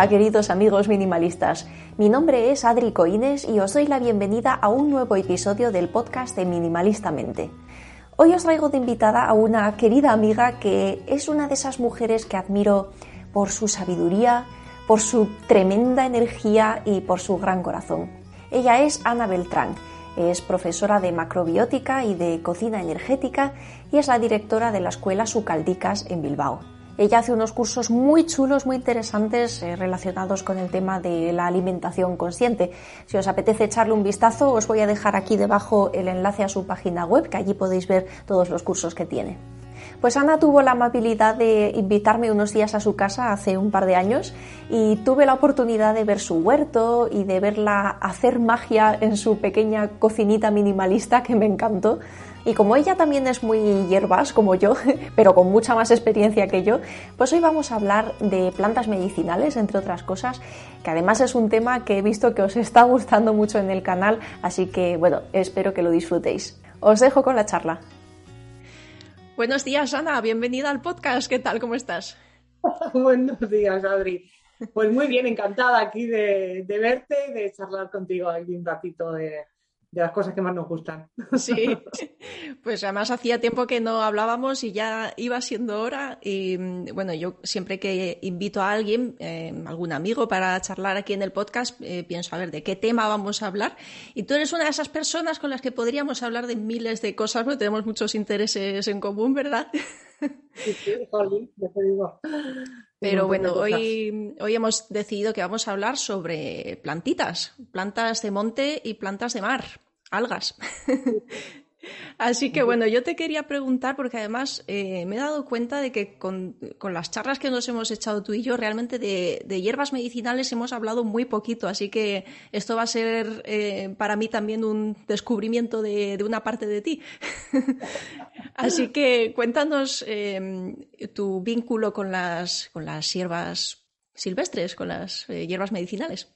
Hola queridos amigos minimalistas, mi nombre es Adri Coines y os doy la bienvenida a un nuevo episodio del podcast de Minimalistamente. Hoy os traigo de invitada a una querida amiga que es una de esas mujeres que admiro por su sabiduría, por su tremenda energía y por su gran corazón. Ella es Ana Beltrán, es profesora de macrobiótica y de cocina energética y es la directora de la escuela Sucaldicas en Bilbao. Ella hace unos cursos muy chulos, muy interesantes eh, relacionados con el tema de la alimentación consciente. Si os apetece echarle un vistazo, os voy a dejar aquí debajo el enlace a su página web, que allí podéis ver todos los cursos que tiene. Pues Ana tuvo la amabilidad de invitarme unos días a su casa hace un par de años y tuve la oportunidad de ver su huerto y de verla hacer magia en su pequeña cocinita minimalista que me encantó. Y como ella también es muy hierbas, como yo, pero con mucha más experiencia que yo, pues hoy vamos a hablar de plantas medicinales, entre otras cosas, que además es un tema que he visto que os está gustando mucho en el canal, así que bueno, espero que lo disfrutéis. Os dejo con la charla. Buenos días, Ana, bienvenida al podcast. ¿Qué tal? ¿Cómo estás? Buenos días, Adri. Pues muy bien, encantada aquí de, de verte y de charlar contigo aquí un ratito de, de las cosas que más nos gustan. Sí, pues además hacía tiempo que no hablábamos y ya iba siendo hora. Y bueno, yo siempre que invito a alguien, eh, algún amigo para charlar aquí en el podcast, eh, pienso a ver de qué tema vamos a hablar. Y tú eres una de esas personas con las que podríamos hablar de miles de cosas, porque tenemos muchos intereses en común, ¿verdad? Sí, sí, jolín, ya te digo. Pero bueno, hoy, hoy hemos decidido que vamos a hablar sobre plantitas, plantas de monte y plantas de mar, algas. Así que bueno, yo te quería preguntar, porque además eh, me he dado cuenta de que con, las charlas que nos hemos echado tú y yo, realmente de, hierbas medicinales hemos hablado muy poquito, así que esto va a ser eh, para mí también un descubrimiento de, una parte de ti. así que cuéntanos em, tu vínculo con las, con las hierbas silvestres, con las eh, hierbas medicinales.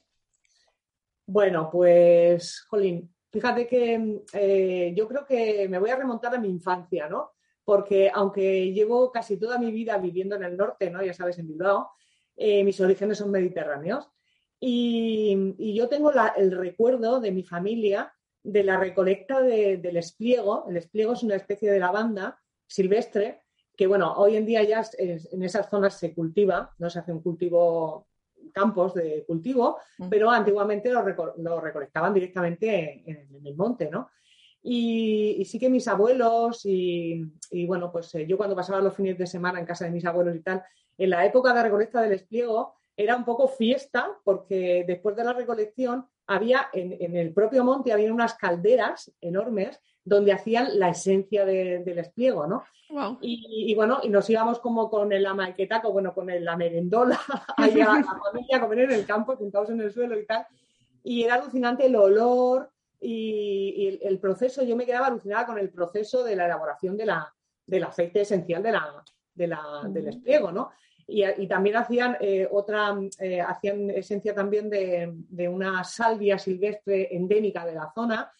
Bueno, pues, Jolín, Fíjate que eh, yo creo que me voy a remontar a mi infancia, ¿no? Porque aunque llevo casi toda mi vida viviendo en el norte, ¿no? Ya sabes, en Bilbao, eh, mis orígenes son mediterráneos. Y, yo tengo el recuerdo de mi familia de la recolecta del espliego. El espliego es una especie de lavanda silvestre que, bueno, hoy en día ya en esas zonas se cultiva, no se hace un cultivo campos de cultivo, pero antiguamente lo, recolectaban directamente en, el monte, ¿no? Y, sí que mis abuelos y, bueno, pues eh, yo cuando pasaba los fines de semana en casa de mis abuelos y tal, en la época de recolecta del espliego era un poco fiesta porque después de la recolección había en, el propio monte había unas calderas enormes donde hacían la esencia del espliego, ¿no? Y, bueno, y nos íbamos como con el amaquetaco, bueno, con la merendola, ahí a la familia a comer en el campo, sentados en el suelo y tal. Y era alucinante el olor y, el, proceso, yo me quedaba alucinada con el proceso de la elaboración de la, del aceite esencial de la, del espliego, ¿no? Y, también hacían eh, otra, eh, hacían esencia también de, una salvia silvestre endémica de la zona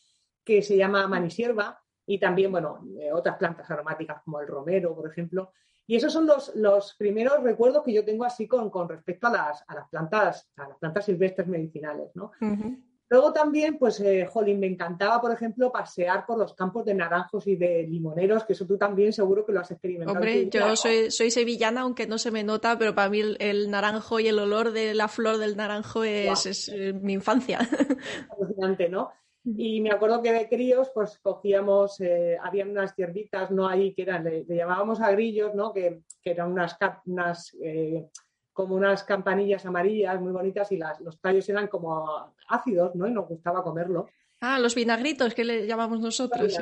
que se llama manisierva y también, bueno, eh, otras plantas aromáticas como el romero, por ejemplo. Y esos son los, los primeros recuerdos que yo tengo así con, con respecto a las, a las plantas, a las plantas silvestres medicinales, ¿no? Luego también, pues, eh, Jolín, me encantaba, por ejemplo, pasear por los campos de naranjos y de limoneros, que eso tú también seguro que lo has experimentado. Hombre, yo soy, soy, sevillana, aunque no se me nota, pero para mí el, naranjo y el olor de la flor del naranjo es, eh, mi infancia. Alucinante, ¿no? Y me acuerdo que de críos, pues cogíamos, eh, habían unas ciervitas, ¿no? Ahí que eran, le, llamábamos a grillos, ¿no? Que, que eran unas, unas como unas campanillas amarillas muy bonitas y las, los tallos eran como ácidos, ¿no? Y nos gustaba comerlo. Ah, los vinagritos que le llamamos nosotros.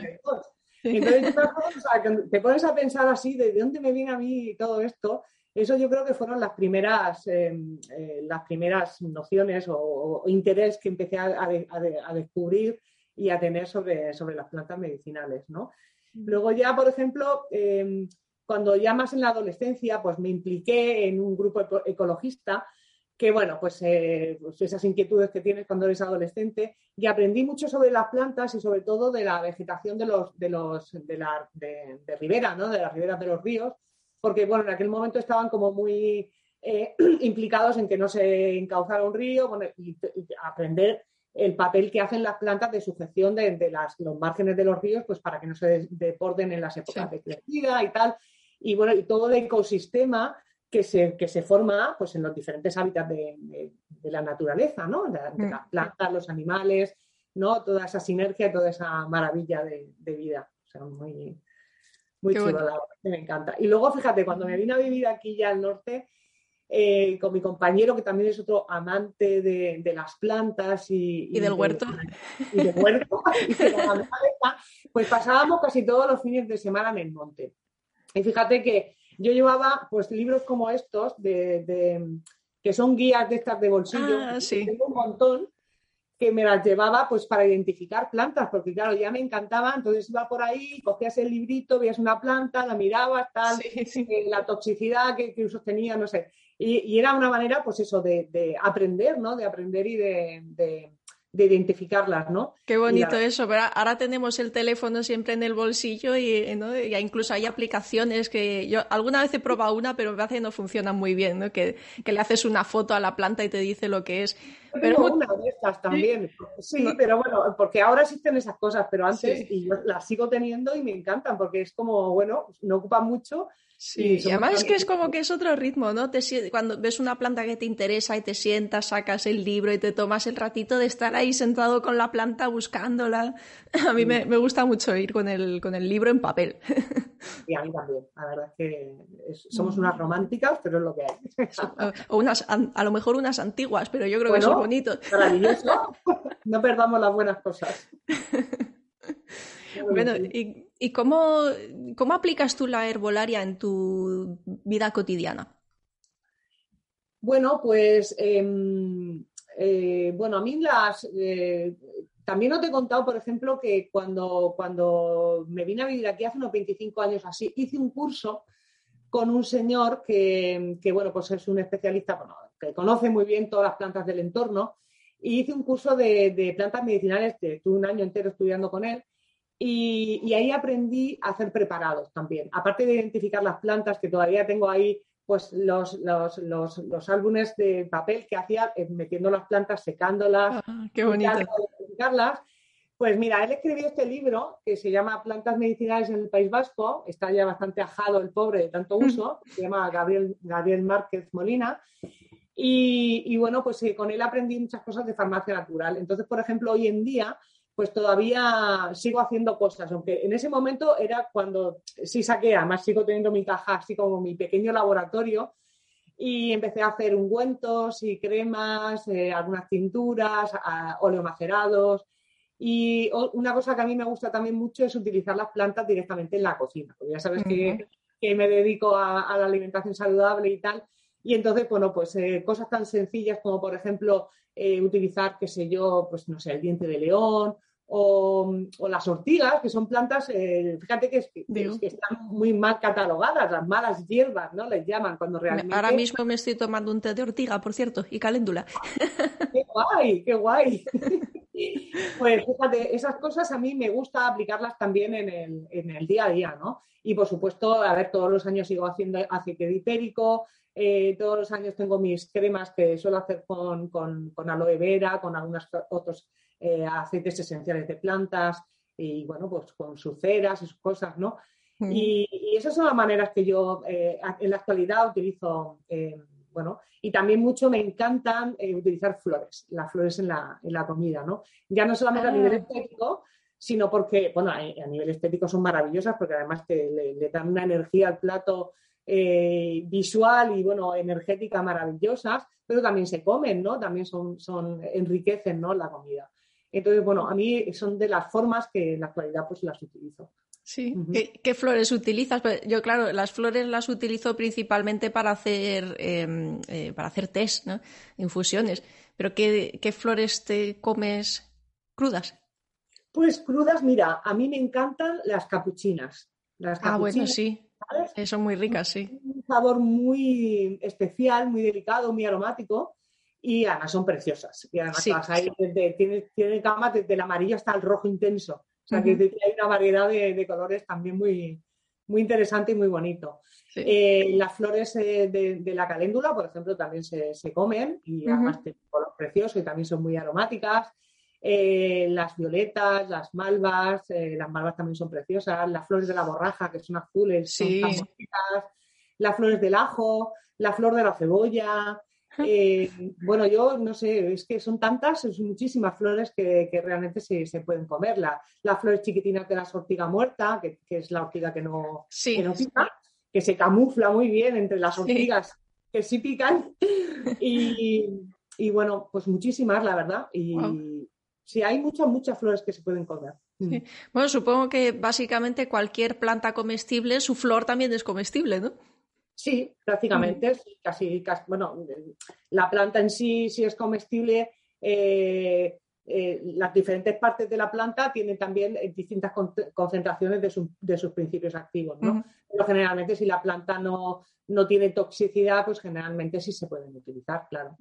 Entonces, te pones a pensar así, ¿de dónde me viene a mí todo esto? Eso yo creo que fueron las primeras, em, eh, las primeras nociones o, interés que empecé a, descubrir y a tener sobre, sobre las plantas medicinales, ¿no? Mm. Luego ya, por ejemplo, em, cuando ya más en la adolescencia, pues me impliqué en un grupo ecologista que, bueno, pues, eh, pues, esas inquietudes que tienes cuando eres adolescente y aprendí mucho sobre las plantas y sobre todo de la vegetación de los, de los, de la, de, ribera, ¿no? De las riberas de los ríos, porque, bueno, en aquel momento estaban como muy eh, implicados en que no se encauzara un río, y, aprender el papel que hacen las plantas de sujeción de, las, los márgenes de los ríos, pues para que no se desborden en las épocas de crecida y tal y bueno, y todo el ecosistema que se, que se forma pues, en los diferentes hábitats de, la naturaleza, ¿no? De, mm. las plantas, los animales, ¿no? Toda esa sinergia, toda esa maravilla de, vida. O sea, muy, muy chulo, me encanta. Y luego, fíjate, cuando me vine a vivir aquí ya al norte, eh, con mi compañero, que también es otro amante de, las plantas y, y, del huerto. Y del huerto, pues pasábamos casi todos los fines de semana en el monte. Y fíjate que yo llevaba pues libros como estos, de, que son guías de estas de bolsillo, ah, tengo un montón que me las llevaba pues para identificar plantas, porque claro, ya me encantaba, entonces iba por ahí, cogías el librito, veías una planta, la mirabas, tal, eh, la toxicidad que, que usos tenía, no sé. Y, era una manera, pues eso, de, aprender, ¿no? De aprender y de de identificarlas, ¿no? Qué bonito eso, pero ahora tenemos el teléfono siempre en el bolsillo y, incluso hay aplicaciones que yo alguna vez he probado una, pero me parece que no funcionan muy bien, ¿no? Que, le haces una foto a la planta y te dice lo que es. pero una de estas también, sí, pero bueno, porque ahora existen esas cosas, pero antes y yo las sigo teniendo y me encantan porque es como, bueno, no ocupa mucho Sí, y además es que es como que es otro ritmo, ¿no? Te, cuando ves una planta que te interesa y te sientas, sacas el libro y te tomas el ratito de estar ahí sentado con la planta buscándola. A mí me, gusta mucho ir con el, con el libro en papel. Y a mí también. La verdad es que somos unas románticas, pero es lo que hay. O unas, a lo mejor unas antiguas, pero yo creo que son bonitos. Maravilloso. No perdamos las buenas cosas. Bueno, ¿y, cómo, aplicas tú la herbolaria en tu vida cotidiana? Bueno, pues em, eh, bueno, a mí las eh, también te he contado, por ejemplo, que cuando, cuando me vine a vivir aquí hace unos 25 años así, hice un curso con un señor que, bueno, pues es un especialista, que conoce muy bien todas las plantas del entorno, y hice un curso de, de plantas medicinales, tuve un año entero estudiando con él, y, ahí aprendí a hacer preparados también. Aparte de identificar las plantas, que todavía tengo ahí pues los, los, álbumes de papel que hacía eh, metiendo las plantas, secándolas, ah, qué bonito. Pues mira, él escribió este libro que se llama Plantas medicinales en el País Vasco, está ya bastante ajado el pobre de tanto mm. uso, se llama Gabriel, Gabriel Márquez Molina. Y, y bueno, pues eh, con él aprendí muchas cosas de farmacia natural. Entonces, por ejemplo, hoy en día pues todavía sigo haciendo cosas, aunque en ese momento era cuando sí saqué, además sigo teniendo mi caja así como mi pequeño laboratorio y empecé a hacer ungüentos y cremas, eh, algunas tinturas, oleomacerados y una cosa que a mí me gusta también mucho es utilizar las plantas directamente en la cocina, porque ya sabes que, me dedico a, la alimentación saludable y tal. Y entonces, bueno, pues eh, cosas tan sencillas como, por ejemplo, eh, utilizar, qué sé yo, pues no sé, el diente de león o, las ortigas, que son plantas, eh, fíjate que, están muy mal catalogadas, las malas hierbas, ¿no? Les llaman cuando realmente... Ahora mismo me estoy tomando un té de ortiga, por cierto, y caléndula. ¡Qué guay! ¡Qué guay! pues fíjate, esas cosas a mí me gusta aplicarlas también en el, en el día a día, ¿no? Y por supuesto, a ver, todos los años sigo haciendo aceite ditérico, eh, todos los años tengo mis cremas que suelo hacer con, aloe vera, con algunos otros eh, aceites esenciales de plantas y bueno, pues con sus ceras y sus cosas, ¿no? Mm. Y, esas son las maneras que yo eh, en la actualidad utilizo, bueno, y también mucho me encantan utilizar flores, las flores en la, en la, comida, ¿no? Ya no solamente a nivel ah. estético, sino porque, bueno, a, nivel estético son maravillosas porque además que le dan una energía al plato eh, visual y bueno, energética maravillosas, pero también se comen, ¿no? También son, son, enriquecen ¿no? la comida. Entonces, bueno, a mí son de las formas que en la actualidad pues las utilizo. Sí, ¿Qué, flores utilizas? Pues yo, claro, las flores las utilizo principalmente para hacer, em, eh, para hacer test, ¿no? infusiones. Pero ¿qué, ¿qué, flores te comes crudas? Pues crudas, mira, a mí me encantan las capuchinas. Las ah, bueno, sí. Son muy ricas, sí. Un sabor muy especial, muy delicado, muy aromático y además son preciosas. Y además ahí, tiene, tiene gama desde el amarillo hasta el rojo intenso. O sea, que hay una variedad de, colores también muy, muy interesante y muy bonito. Eh, las flores eh, de, la caléndula, por ejemplo, también se, comen y además tienen color precioso y también son muy aromáticas. Eh, las violetas, las malvas, las malvas también son preciosas. Las flores de la borraja, que son azules, son tan bonitas. Las flores del ajo, la flor de la cebolla, eh, bueno, yo no sé, es que son tantas, son muchísimas flores que, realmente se, se, pueden comer. La, la flor chiquitina que es la ortiga muerta, que, es la ortiga que no, que no pica, que se camufla muy bien entre las ortigas que sí pican. Y, bueno, pues muchísimas, la verdad. Y sí, hay muchas, muchas flores que se pueden comer. Mm. Bueno, supongo que básicamente cualquier planta comestible, su flor también es comestible, ¿no? Sí, prácticamente, casi, bueno, la planta en sí, sí es comestible. Eh, eh, las diferentes partes de la planta tienen también distintas concentraciones de, sus principios activos, ¿no? Pero generalmente si la planta no, no, tiene toxicidad, pues generalmente sí se pueden utilizar, claro.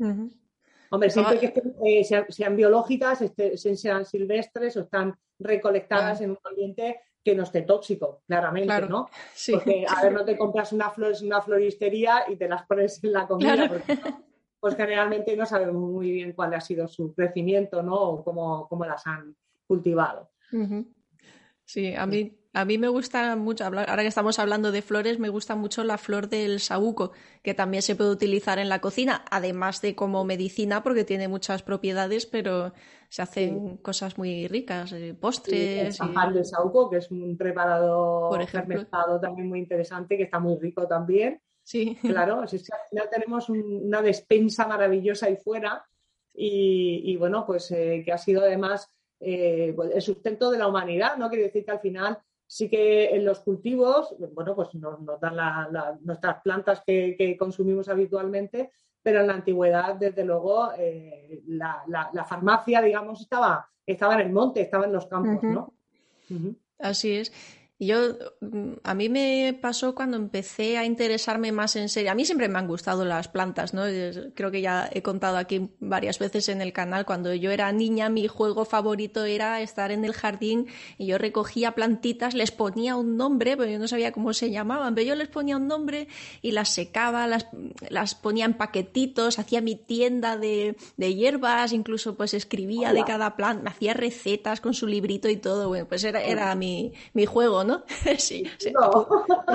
Hombre, siempre que sean, biológicas, este, sean silvestres o están recolectadas en un ambiente que no esté tóxico, claramente, ¿no? Porque, a ver, no te compras una flor en una floristería y te las pones en la comida, porque, pues generalmente no sabemos muy bien cuál ha sido su crecimiento, ¿no? O cómo, cómo las han cultivado. Sí, a mí a mí me gusta mucho, ahora que estamos hablando de flores, me gusta mucho la flor del saúco, que también se puede utilizar en la cocina, además de como medicina, porque tiene muchas propiedades, pero se hacen cosas muy ricas, eh, postres. el y... del saúco, que es un preparado fermentado también muy interesante, que está muy rico también. Sí. Claro, es que al final tenemos una despensa maravillosa ahí fuera y, bueno, pues eh, que ha sido además eh, pues el sustento de la humanidad, ¿no? Quiere decir que al final Sí que en los cultivos, bueno, pues nos, dan nuestras plantas que, consumimos habitualmente, pero en la antigüedad, desde luego, eh, la, farmacia, digamos, estaba, estaba en el monte, estaba en los campos, ¿no? Así es. Yo, mm, a mí me pasó cuando empecé a interesarme más en serio. A mí siempre me han gustado las plantas, ¿no? Creo que ya he contado aquí varias veces en el canal. Cuando yo era niña, mi juego favorito era estar en el jardín y yo recogía plantitas, les ponía un nombre, pero yo no sabía cómo se llamaban, pero yo les ponía un nombre y las secaba, las, las ponía en paquetitos, hacía mi tienda de, de hierbas, incluso pues escribía de cada planta, hacía recetas con su librito y todo. Bueno, pues era, era mi, mi juego, ¿no? Sí,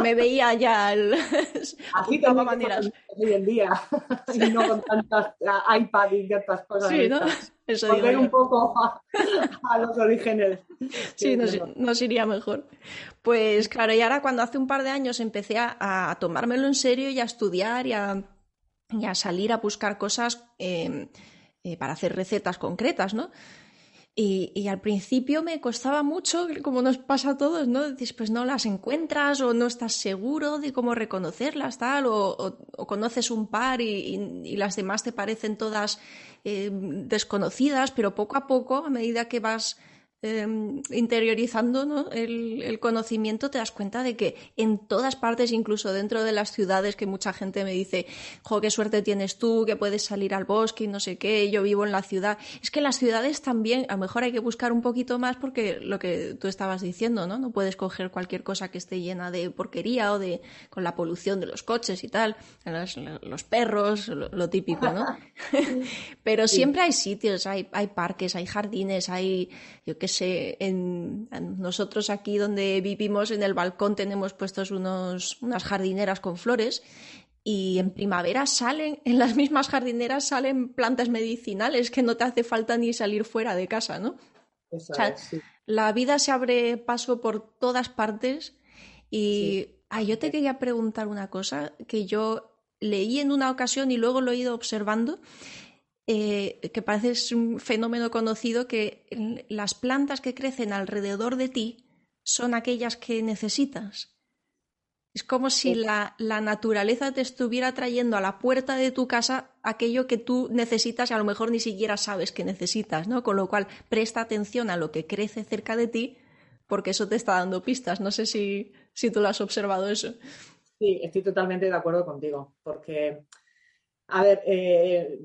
me veía ya el... Así que maneras. Hoy en día, y no con tantas iPad y tantas cosas. Sí, ¿no? Eso Volver un poco a, los orígenes. Sí, nos, iría mejor. Pues claro, y ahora cuando hace un par de años empecé a, tomármelo en serio y a estudiar y a, salir a buscar cosas eh, eh, para hacer recetas concretas, ¿no? Y, al principio me costaba mucho, como nos pasa a todos, ¿no? Dices, pues no las encuentras o no estás seguro de cómo reconocerlas, tal, o, conoces un par y, las demás te parecen todas eh, desconocidas, pero poco a poco, a medida que vas Em, interiorizando el, conocimiento, te das cuenta de que en todas partes, incluso dentro de las ciudades, que mucha gente me dice, jo, qué suerte tienes tú, que puedes salir al bosque y no sé qué, yo vivo en la ciudad. Es que las ciudades también, a lo mejor hay que buscar un poquito más porque lo que tú estabas diciendo, ¿no? No puedes coger cualquier cosa que esté llena de porquería o de con la polución de los coches y tal, los, perros, lo, típico, ¿no? Pero siempre hay sitios, hay, hay parques, hay jardines, hay, yo qué sé, en, nosotros aquí donde vivimos en el balcón tenemos puestos unos, unas jardineras con flores y en primavera salen, en las mismas jardineras salen plantas medicinales que no te hace falta ni salir fuera de casa, ¿no? La vida se abre paso por todas partes y Ah, yo te quería preguntar una cosa que yo leí en una ocasión y luego lo he ido observando, eh, que parece un fenómeno conocido, que las plantas que crecen alrededor de ti son aquellas que necesitas. Es como si la, naturaleza te estuviera trayendo a la puerta de tu casa aquello que tú necesitas y a lo mejor ni siquiera sabes que necesitas, ¿no? Con lo cual, presta atención a lo que crece cerca de ti porque eso te está dando pistas. No sé si, si tú lo has observado eso. Sí, estoy totalmente de acuerdo contigo, porque, a ver, eh,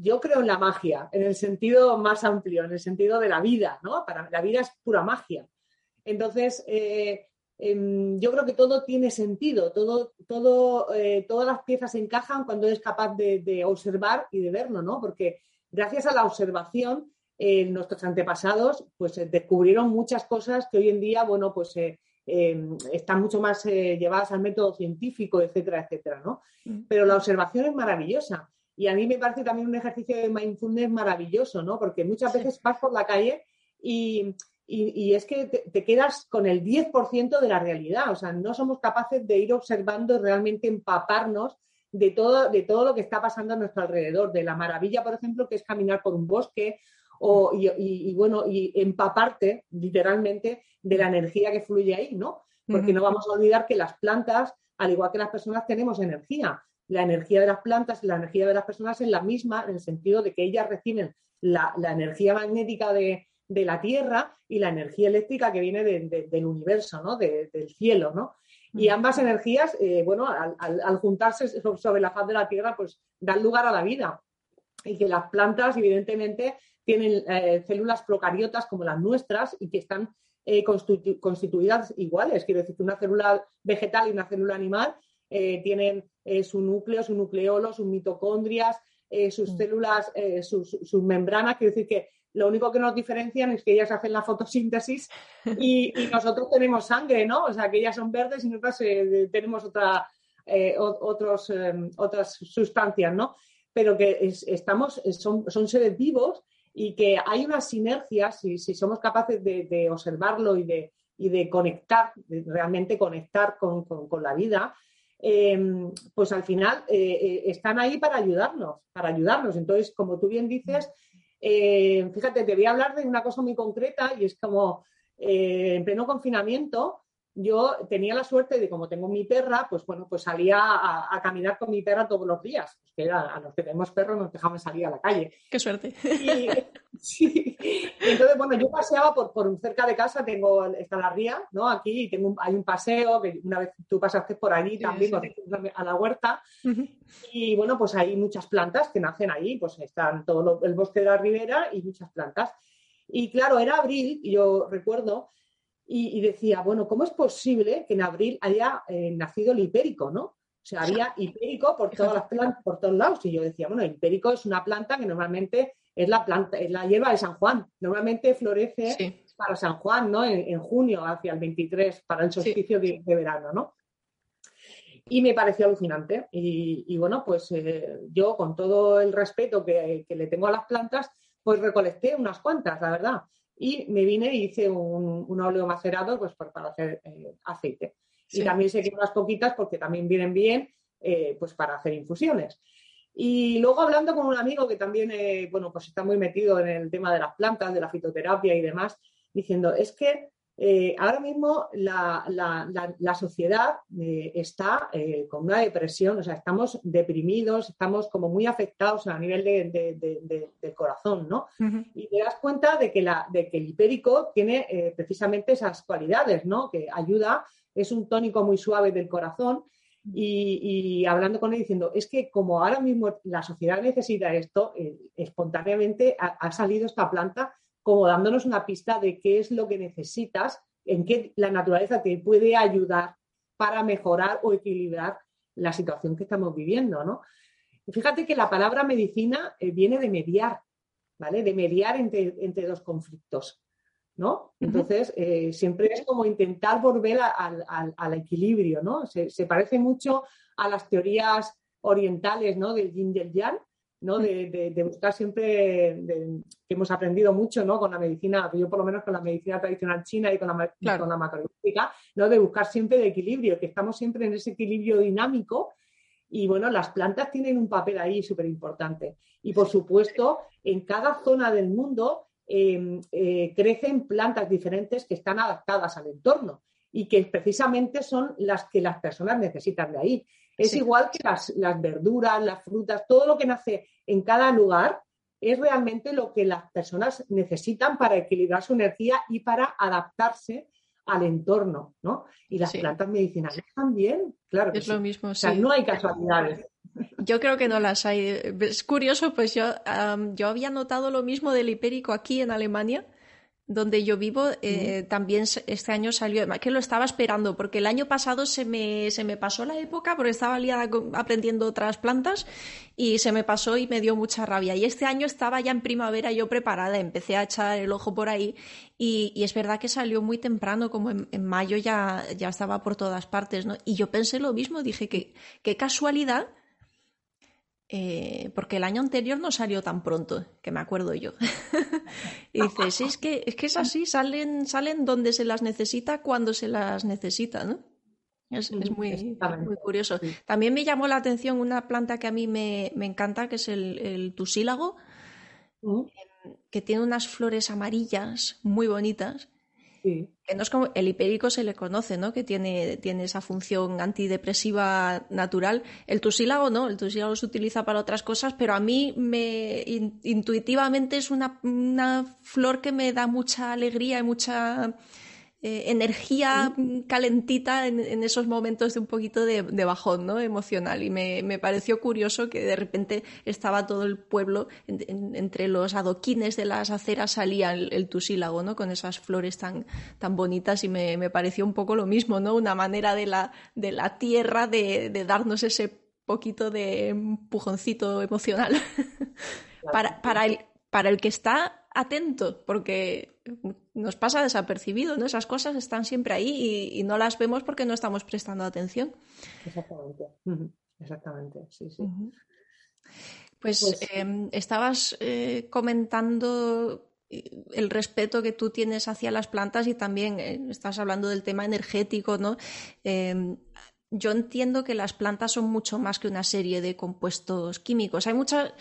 yo creo en la magia, en el sentido más amplio, en el sentido de la vida, ¿no? Para la vida es pura magia. Entonces, eh, em, yo creo que todo tiene sentido, todo, todo, eh, todas las piezas encajan cuando eres capaz de, observar y de verlo, ¿no? Porque gracias a la observación, nuestros antepasados pues descubrieron muchas cosas que hoy en día, bueno, pues Em, están mucho más eh, llevadas al método científico, etcétera, etcétera, ¿no? Mm. Pero la observación es maravillosa. Y a mí me parece también un ejercicio de mindfulness maravilloso, ¿no? Porque muchas veces vas por la calle y, es que te, quedas con el 10% de la realidad. O sea, no somos capaces de ir observando realmente empaparnos de todo, de todo lo que está pasando a nuestro alrededor. De la maravilla, por ejemplo, que es caminar por un bosque o, y, bueno, y empaparte literalmente de la energía que fluye ahí, ¿no? Porque no vamos a olvidar que las plantas, al igual que las personas, tenemos energía. La energía de las plantas y la energía de las personas es la misma en el sentido de que ellas reciben la, energía magnética de, la Tierra y la energía eléctrica que viene del universo, ¿no? del cielo, ¿no? Y ambas energías, eh, bueno, al, al, juntarse sobre la faz de la Tierra, pues dan lugar a la vida. Y que las plantas, evidentemente, tienen eh, células procariotas como las nuestras y que están eh, constituidas iguales. Quiero decir que una célula vegetal y una célula animal eh, tienen su núcleo, su nucleolo, sus mitocondrias, sus mm. células, sus, membranas. Quiero decir que lo único que nos diferencian es que ellas hacen la fotosíntesis y, nosotros tenemos sangre, ¿no? O sea, que ellas son verdes y nosotros tenemos otra, otros, otras sustancias, ¿no? Pero que estamos, son, son seres vivos y que hay una sinergia, si, somos capaces de, observarlo y de, de, conectar, realmente conectar con, la vida, em, pues al final eh, eh, están ahí para ayudarnos, para ayudarnos. Entonces, como tú bien dices, eh, fíjate, te voy a hablar de una cosa muy concreta y es como en pleno confinamiento, yo tenía la suerte de, como tengo mi perra, pues bueno, pues salía a, caminar con mi perra todos los días. que a, los que tenemos perros nos dejamos salir a la calle. Qué suerte. Y, sí. entonces, bueno, yo paseaba por, por, cerca de casa, tengo, está la ría, ¿no? Aquí y tengo hay un paseo que una vez tú pasaste por allí también a la huerta. Y bueno, pues hay muchas plantas que nacen ahí, pues están todo el bosque de la ribera y muchas plantas. Y claro, era abril, yo recuerdo y, decía, bueno, ¿cómo es posible que en abril haya eh, nacido el hipérico, no? O sea, había hipérico por todas las plantas, por todos lados. Y yo decía, bueno, el hipérico es una planta que normalmente es la planta, es la hierba de San Juan. Normalmente florece para San Juan, ¿no? En, junio, hacia el 23, para el solsticio de, verano, ¿no? Y me pareció alucinante. Y, bueno, pues eh, yo, con todo el respeto que, que, le tengo a las plantas, pues recolecté unas cuantas, la verdad y me vine y hice un, un óleo macerado pues, para hacer eh, aceite. Y también seguí unas poquitas porque también vienen bien eh, pues para hacer infusiones. Y luego hablando con un amigo que también eh, bueno, pues está muy metido en el tema de las plantas, de la fitoterapia y demás, diciendo, es que eh, ahora mismo la, sociedad eh, está eh, con una depresión, o sea, estamos deprimidos, estamos como muy afectados a nivel del corazón, ¿no? Y te das cuenta de que, de que el hipérico tiene precisamente esas cualidades, ¿no? Que ayuda, es un tónico muy suave del corazón. Y, hablando con él diciendo, es que como ahora mismo la sociedad necesita esto, espontáneamente ha salido esta planta como dándonos una pista de qué es lo que necesitas, en qué la naturaleza te puede ayudar para mejorar o equilibrar la situación que estamos viviendo, ¿no? fíjate que la palabra medicina eh, viene de mediar, ¿vale? De mediar entre, dos conflictos, ¿no? Entonces, eh, siempre es como intentar volver al equilibrio, ¿no? Se, se, parece mucho a las teorías orientales, ¿no? Del yin y el yang, ¿no? De, buscar siempre, que hemos aprendido mucho, ¿no? Con la medicina, yo por lo menos con la medicina tradicional china y con la, con la macrobiótica, ¿no? De buscar siempre el equilibrio, que estamos siempre en ese equilibrio dinámico y bueno, las plantas tienen un papel ahí súper importante. Y por supuesto, en cada zona del mundo em, eh, crecen plantas diferentes que están adaptadas al entorno y que precisamente son las que las personas necesitan de ahí. Es igual que las, verduras, las frutas, todo lo que nace en cada lugar es realmente lo que las personas necesitan para equilibrar su energía y para adaptarse al entorno, ¿no? Y las plantas medicinales también, claro. es lo mismo, O sea, no hay casualidades. Yo creo que no las hay. Es curioso, pues yo, yo había notado lo mismo del hipérico aquí en Alemania donde yo vivo, eh, también este año salió, que lo estaba esperando, porque el año pasado se me, se me pasó la época, porque estaba liada aprendiendo otras plantas y se me pasó y me dio mucha rabia. Y este año estaba ya en primavera yo preparada, empecé a echar el ojo por ahí y, es verdad que salió muy temprano, como en, mayo ya, ya estaba por todas partes, ¿no? Y yo pensé lo mismo, dije que qué casualidad eh, porque el año anterior no salió tan pronto, que me acuerdo yo. y dices, sí, es que, es que es así, salen, salen donde se las necesita cuando se las necesita, ¿no? Es, muy, muy, curioso. También me llamó la atención una planta que a mí me, encanta, que es el, el tusílago, que tiene unas flores amarillas muy bonitas que no es como el hipérico se le conoce, ¿no? Que tiene, tiene esa función antidepresiva natural. El tusílago no, el tusílago se utiliza para otras cosas, pero a mí me intuitivamente es una, una flor que me da mucha alegría y mucha eh, energía calentita en, esos momentos de un poquito de, bajón ¿no? emocional. Y me, pareció curioso que de repente estaba todo el pueblo, entre los adoquines de las aceras salía el, tusílago, ¿no? con esas flores tan, tan bonitas y me, pareció un poco lo mismo, ¿no? una manera de la, de la tierra de, darnos ese poquito de empujoncito emocional para, para, el, para el que está atento, porque nos pasa desapercibido, ¿no? Esas cosas están siempre ahí y, no las vemos porque no estamos prestando atención. Exactamente, exactamente, sí, sí. Pues, pues em, estabas eh, comentando eh, el respeto que tú tienes hacia las plantas y también eh, estás hablando del tema energético, ¿no? Yo entiendo que las plantas son mucho más que una serie de compuestos químicos. Hay muchas.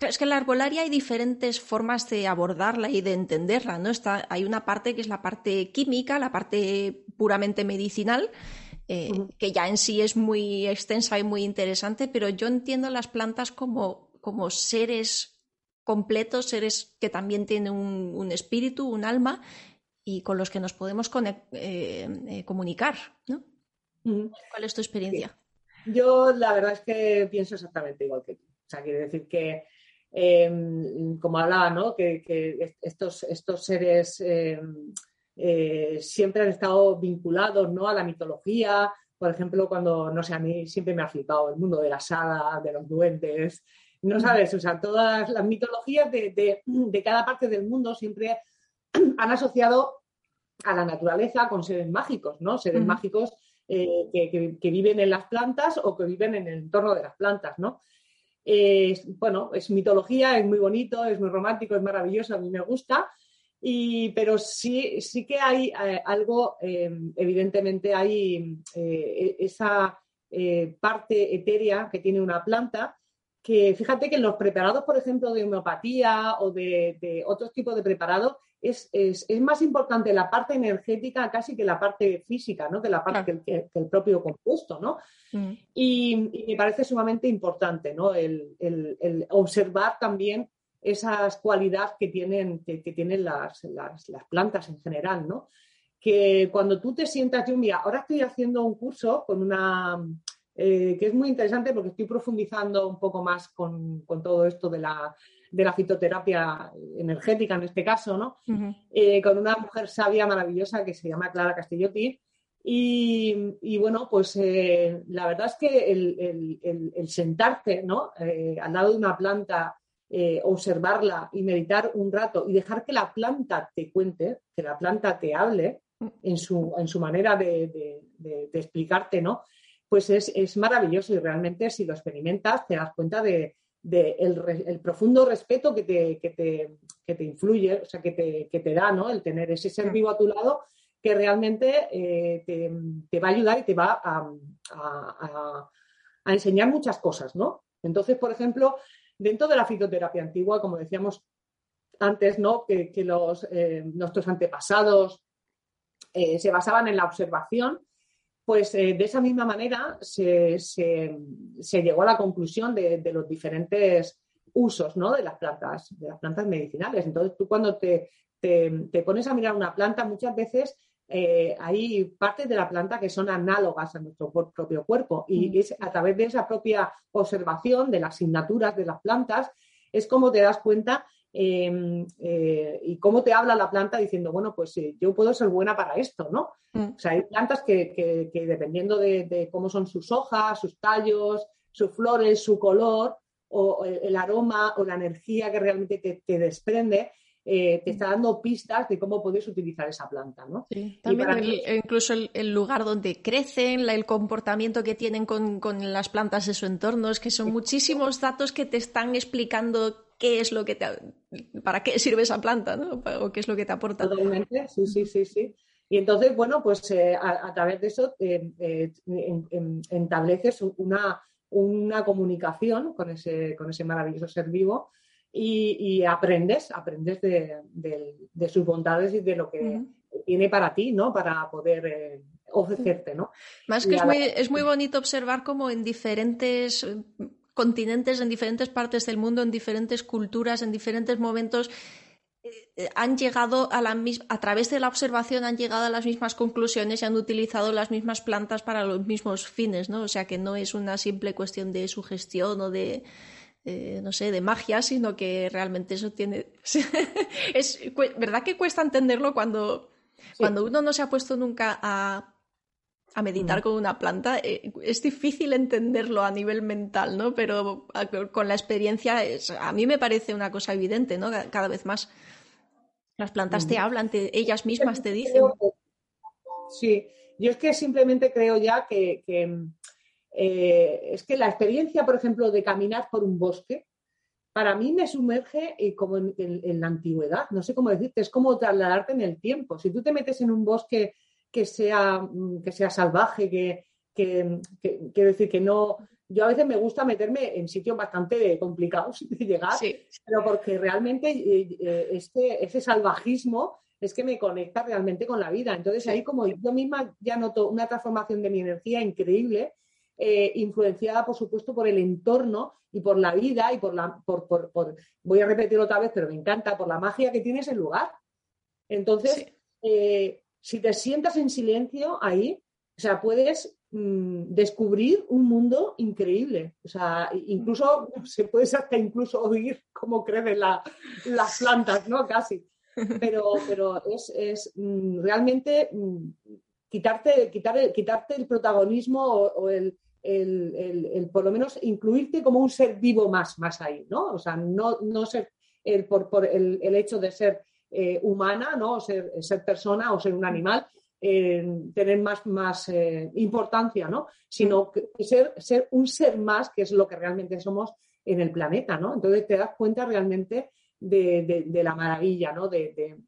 Es que en la arbolaria hay diferentes formas de abordarla y de entenderla, ¿no? Está, hay una parte que es la parte química, la parte puramente medicinal, eh, que ya en sí es muy extensa y muy interesante, pero yo entiendo las plantas como, como seres completos, seres que también tienen un, espíritu, un alma y con los que nos podemos eh, eh, comunicar, ¿no? ¿Cuál es tu experiencia? Yo la verdad es que pienso exactamente igual que tú. O sea, quiere decir que, em, como hablaba, ¿no? que, estos, estos seres em, eh, siempre han estado vinculados ¿no? a la mitología. Por ejemplo, cuando, no sé, a mí siempre me ha flipado el mundo de las hadas, de los duendes. No sabes, o sea, todas las mitologías de, cada parte del mundo siempre han asociado a la naturaleza con seres mágicos, ¿no? Seres mágicos eh, que, viven en las plantas o que viven en el entorno de las plantas, ¿no? bueno, es mitología, es muy bonito, es muy romántico, es maravilloso, a mí me gusta, pero sí, sí que hay eh, algo, em, evidentemente hay eh, esa parte etérea que tiene una planta que fíjate que en los preparados, por ejemplo, de homeopatía o de, de otros tipos de preparados, es, más importante la parte energética casi que la parte física, ¿no? Que la parte que, el propio compuesto, ¿no? Mm. Y, me parece sumamente importante, ¿no? El, observar también esas cualidades que tienen, que, tienen las, plantas en general, ¿no? Que cuando tú te sientas, yo mira, ahora estoy haciendo un curso con una eh, que es muy interesante porque estoy profundizando un poco más con, todo esto de la, fitoterapia energética en este caso, ¿no? Eh, con una mujer sabia maravillosa que se llama Clara Castellotti. Y, bueno, pues eh, la verdad es que el, sentarte ¿no? al lado de una planta, observarla y meditar un rato y dejar que la planta te cuente, que la planta te hable mm. en su, en su manera de, explicarte, ¿no? Pues es, maravilloso y realmente si lo experimentas te das cuenta de, el, profundo respeto que te, te, te, influye, o sea, que te, que te da, ¿no? El tener ese ser vivo a tu lado que realmente eh, te, va a ayudar y te va a, enseñar muchas cosas, ¿no? Entonces, por ejemplo, dentro de la fitoterapia antigua, como decíamos antes, ¿no? Que, los, eh, nuestros antepasados eh, se basaban en la observación, pues de esa misma manera se, llegó a la conclusión de, los diferentes usos ¿no? de las plantas, de las plantas medicinales. Entonces, tú cuando te, te, pones a mirar una planta, muchas veces eh, hay partes de la planta que son análogas a nuestro propio cuerpo y mm. es a través de esa propia observación de las asignaturas de las plantas es como te das cuenta em, eh, y cómo te habla la planta diciendo, bueno, pues yo puedo ser buena para esto, ¿no? Mm. O sea, hay plantas que, dependiendo de, cómo son sus hojas, sus tallos, sus flores, su color o el, aroma o la energía que realmente te desprende, eh, te está dando pistas de cómo puedes utilizar esa planta, ¿no? También incluso el, lugar donde crecen, el comportamiento que tienen con, las plantas de su entorno, es que son muchísimos datos que te están explicando qué es lo que te, para qué sirve esa planta, ¿no? O qué es lo que te aporta. Totalmente, sí, sí, sí, sí. Y entonces, bueno, pues eh, a, través de eso eh, estableces una, una comunicación con ese, con ese maravilloso ser vivo y, aprendes, aprendes de, sus bondades y de lo que tiene para ti, ¿no? Para poder eh, ofrecerte, ¿no? Más que es muy, bonito observar cómo en diferentes eh, continentes, en diferentes partes del mundo, en diferentes culturas, en diferentes momentos, eh, han llegado a la a través de la observación han llegado a las mismas conclusiones y han utilizado las mismas plantas para los mismos fines, ¿no? O sea que no es una simple cuestión de sugestión o de eh, no sé, de magia, sino que realmente eso tiene... es verdad que cuesta entenderlo cuando, cuando uno no se ha puesto nunca a, a meditar con una planta, eh, es difícil entenderlo a nivel mental, ¿no? Pero con la experiencia a mí me parece una cosa evidente, ¿no? Cada vez más. Las plantas te hablan, ellas mismas te dicen. Sí, yo es que simplemente creo ya que eh, es que la experiencia, por ejemplo, de caminar por un bosque, para mí me sumerge eh, como en, la antigüedad. No sé cómo decirte, es como trasladarte en el tiempo. Si tú te metes en un bosque que sea, mm, que sea salvaje, que, quiero decir que no. Yo a veces me gusta meterme en sitios bastante complicados de llegar, pero porque realmente eh, este, ese salvajismo es que me conecta realmente con la vida. Entonces ahí como yo misma ya noto una transformación de mi energía increíble eh, influenciada, por supuesto, por el entorno y por la vida y por la, por, por, voy a repetirlo otra vez, pero me encanta, por la magia que tiene ese lugar. Entonces, eh, si te sientas en silencio ahí, o sea, puedes mm, descubrir un mundo increíble. O sea, incluso se puede hasta incluso oír cómo crecen las plantas, ¿no? Casi. Pero, pero es, es mm, realmente mm, quitarte, quitar, quitarte el protagonismo o el, el, por lo menos incluirte como un ser vivo más, más ahí, ¿no? O sea, no, no ser el, por, por el, hecho de ser eh, humana, ¿no? O ser, ser, persona o ser un animal, eh, tener más, más eh, importancia, ¿no? Sino que ser, ser un ser más, que es lo que realmente somos en el planeta, ¿no? Entonces te das cuenta realmente de, la maravilla, ¿no? De,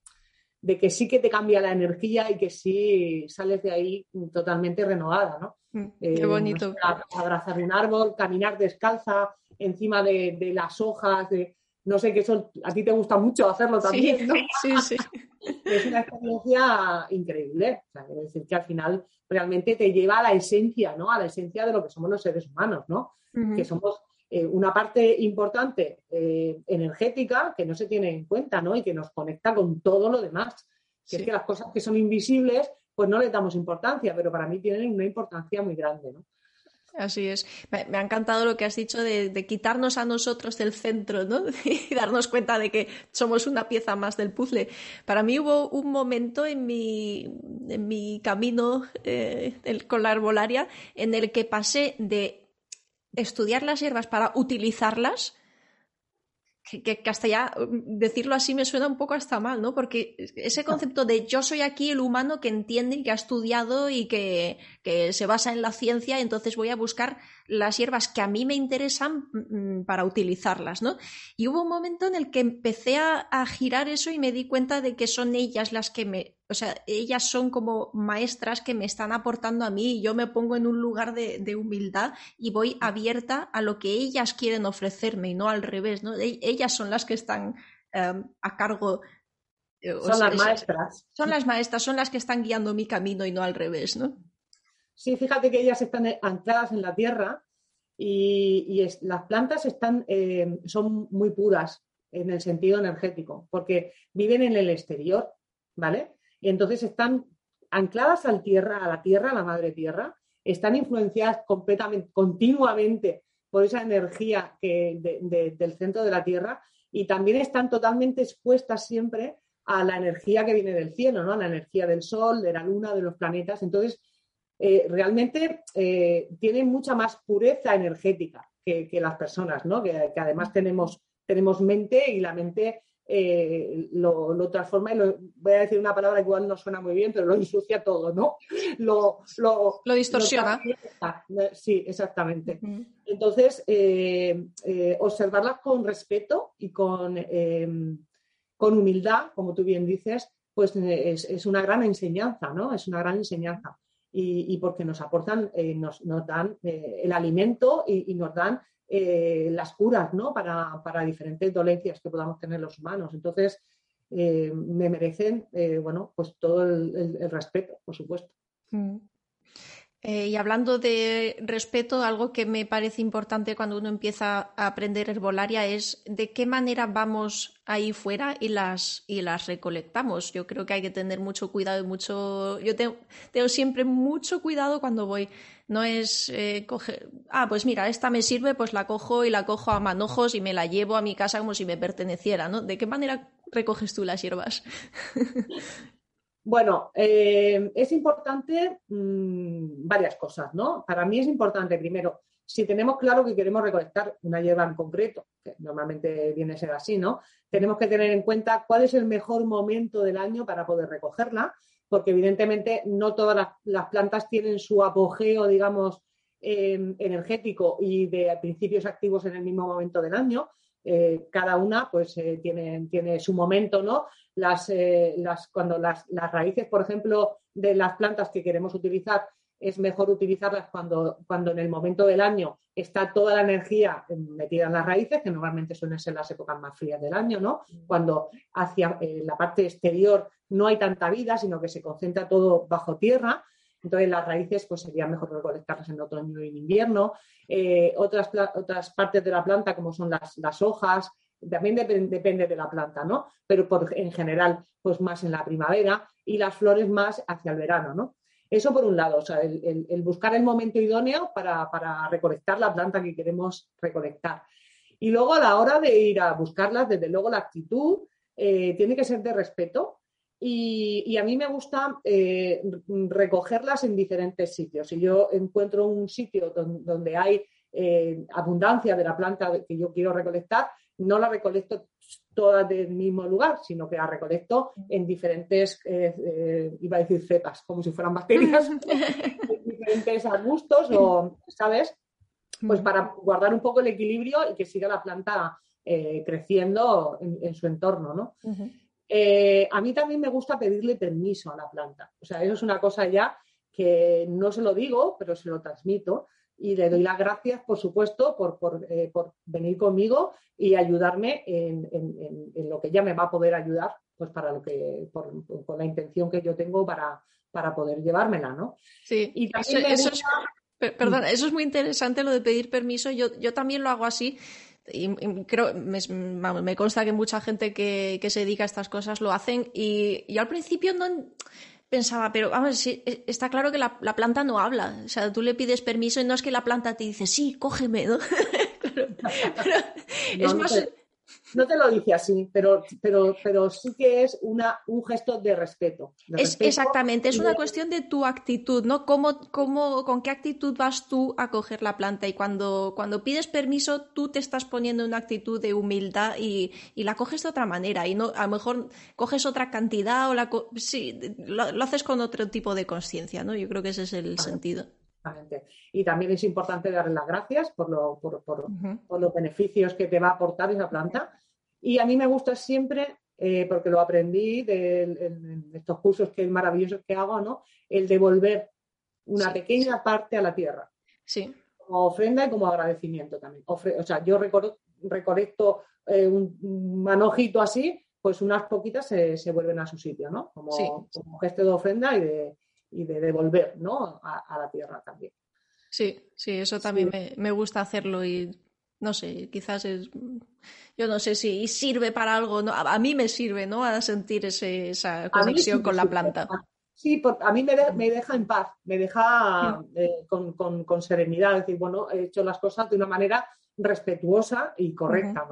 de, que sí que te cambia la energía y que sí sales de ahí totalmente renovada, ¿no? Mm, qué bonito. abrazar un árbol, caminar descalza encima de, las hojas, de, no sé, que eso a ti te gusta mucho hacerlo también, sí, ¿no? Sí, sí. es una experiencia increíble. O sea, decir que al final realmente te lleva a la esencia, ¿no? A la esencia de lo que somos los seres humanos, ¿no? Que somos eh, una parte importante eh, energética que no se tiene en cuenta, ¿no? Y que nos conecta con todo lo demás. Que es que las cosas que son invisibles pues no le damos importancia, pero para mí tienen una importancia muy grande, ¿no? Así es. Me, ha encantado lo que has dicho de, quitarnos a nosotros del centro, ¿no? Y darnos cuenta de que somos una pieza más del puzzle. Para mí hubo un momento en mi, en mi camino eh, con la arbolaria en el que pasé de estudiar las hierbas para utilizarlas que, hasta ya mm, decirlo así me suena un poco hasta mal, ¿no? Porque ese concepto de yo soy aquí el humano que entiende y que ha estudiado y que, se basa en la ciencia, entonces voy a buscar las hierbas que a mí me interesan mm, para utilizarlas, ¿no? Y hubo un momento en el que empecé a, girar eso y me di cuenta de que son ellas las que me, o sea, ellas son como maestras que me están aportando a mí y yo me pongo en un lugar de, humildad y voy abierta a lo que ellas quieren ofrecerme y no al revés, ¿no? E, ellas son las que están em, a cargo eh, son las maestras. Son las maestras, son las que están guiando mi camino y no al revés, ¿no? Sí, fíjate que ellas están ancladas en la tierra y, las plantas están, eh, son muy puras en el sentido energético, porque viven en el exterior, ¿vale? Y entonces están ancladas al tierra, a la tierra, a la madre tierra, están influenciadas completamente, continuamente por esa energía que, del centro de la tierra y también están totalmente expuestas siempre a la energía que viene del cielo, ¿no? A la energía del sol, de la luna, de los planetas. Entonces, eh, realmente eh, tienen mucha más pureza energética que, las personas, ¿no? Que, además tenemos, tenemos mente y la mente eh, lo, transforma y lo, voy a decir una palabra que igual no suena muy bien, pero lo ensucia todo, ¿no? Lo, lo, distorsiona. sí, exactamente. Entonces, observarlas con respeto y con con humildad, como tú bien dices, pues es, una gran enseñanza, ¿no? Es una gran enseñanza. Y, porque nos aportan, eh, nos, dan eh, el alimento y, nos dan las curas, ¿no? Para, diferentes dolencias que podamos tener los humanos. Entonces, me merecen, bueno, pues todo el, respeto, por supuesto. Mm. Eh, y hablando de respeto, algo que me parece importante cuando uno empieza a aprender herbolaria es de qué manera vamos ahí fuera y las, y las recolectamos. Yo creo que hay que tener mucho cuidado y mucho. Yo tengo, siempre mucho cuidado cuando voy. No es eh, coger. Ah, pues mira, esta me sirve, pues la cojo y la cojo a manojos y me la llevo a mi casa como si me perteneciera, ¿no? ¿De qué manera recoges tú las hierbas? Bueno, eh, es importante mm, varias cosas, ¿no? Para mí es importante, primero, si tenemos claro que queremos recolectar una hierba en concreto, que normalmente viene a ser así, ¿no? Tenemos que tener en cuenta cuál es el mejor momento del año para poder recogerla, porque evidentemente no todas las, plantas tienen su apogeo, digamos, em, energético y de principios activos en el mismo momento del año. Eh, cada una pues eh, tiene, tiene, su momento, ¿no? Las, eh, las, cuando las, las, raíces, por ejemplo, de las plantas que queremos utilizar, es mejor utilizarlas cuando, cuando en el momento del año está toda la energía metida en las raíces, que normalmente suelen ser las épocas más frías del año, ¿no? Cuando hacia la parte exterior no hay tanta vida, sino que se concentra todo bajo tierra. Entonces las raíces pues sería mejor recolectarlas en otoño y en invierno. Eh, otras, otras partes de la planta, como son las, hojas, también depende de la planta, ¿no? Pero en general, pues más en la primavera y las flores más hacia el verano, ¿no? Eso por un lado, o sea, el, buscar el momento idóneo para, recolectar la planta que queremos recolectar. Y luego a la hora de ir a buscarlas, desde luego la actitud eh, tiene que ser de respeto, y, a mí me gusta eh, recogerlas en diferentes sitios. Si yo encuentro un sitio donde, hay eh, abundancia de la planta que yo quiero recolectar, no la recolecto todas del mismo lugar, sino que la recolecto en diferentes, eh, iba a decir cepas, como si fueran bacterias, en diferentes arbustos o, ¿sabes? Pues para guardar un poco el equilibrio y que siga la planta creciendo en, su entorno, ¿no? Eh, a mí también me gusta pedirle permiso a la planta. O sea, eso es una cosa ya que no se lo digo, pero se lo transmito. Y le doy las gracias, por supuesto, por, eh, venir conmigo y ayudarme en, lo que ella me va a poder ayudar, pues para lo que, por, con la intención que yo tengo para, para poder llevármela, ¿no? Sí, y eso, es, perdón, eso es muy interesante lo de pedir permiso. Yo, yo también lo hago así y, creo, me, consta que mucha gente que, se dedica a estas cosas lo hacen y yo al principio no pensaba, pero vamos, e, está claro que la, planta no habla, o sea, tú le pides permiso y no es que la planta te dice, sí, cógeme, ¿no? es más... No te lo dice así, pero, pero, pero sí que es una, un gesto de respeto. es, exactamente, es una cuestión de tu actitud, ¿no? ¿Cómo, cómo, ¿Con qué actitud vas tú a coger la planta? Y cuando, cuando pides permiso, tú te estás poniendo una actitud de humildad y, y la coges de otra manera. Y no, a lo mejor coges otra cantidad o la sí, lo, haces con otro tipo de conciencia, ¿no? Yo creo que ese es el sentido. Exactamente. Y también es importante darle las gracias por, lo, por, por, los beneficios que te va a aportar esa planta. Y a mí me gusta siempre, eh, porque lo aprendí de, en estos cursos que maravillosos que hago, ¿no? El devolver una pequeña parte a la tierra. Sí. Como ofrenda y como agradecimiento también. o sea, yo recolecto eh, un manojito así, pues unas poquitas se, vuelven a su sitio, ¿no? Como, gesto de ofrenda y de, y de devolver, ¿no? A, la tierra también. Sí, sí, eso también Me, gusta hacerlo y no sé, quizás es, yo no sé si sirve para algo, ¿no? a, mí me sirve, ¿no? A sentir esa conexión con la planta. Sí, a mí me, deja en paz, me deja eh, con, serenidad, es decir, bueno, he hecho las cosas de una manera respetuosa y correcta.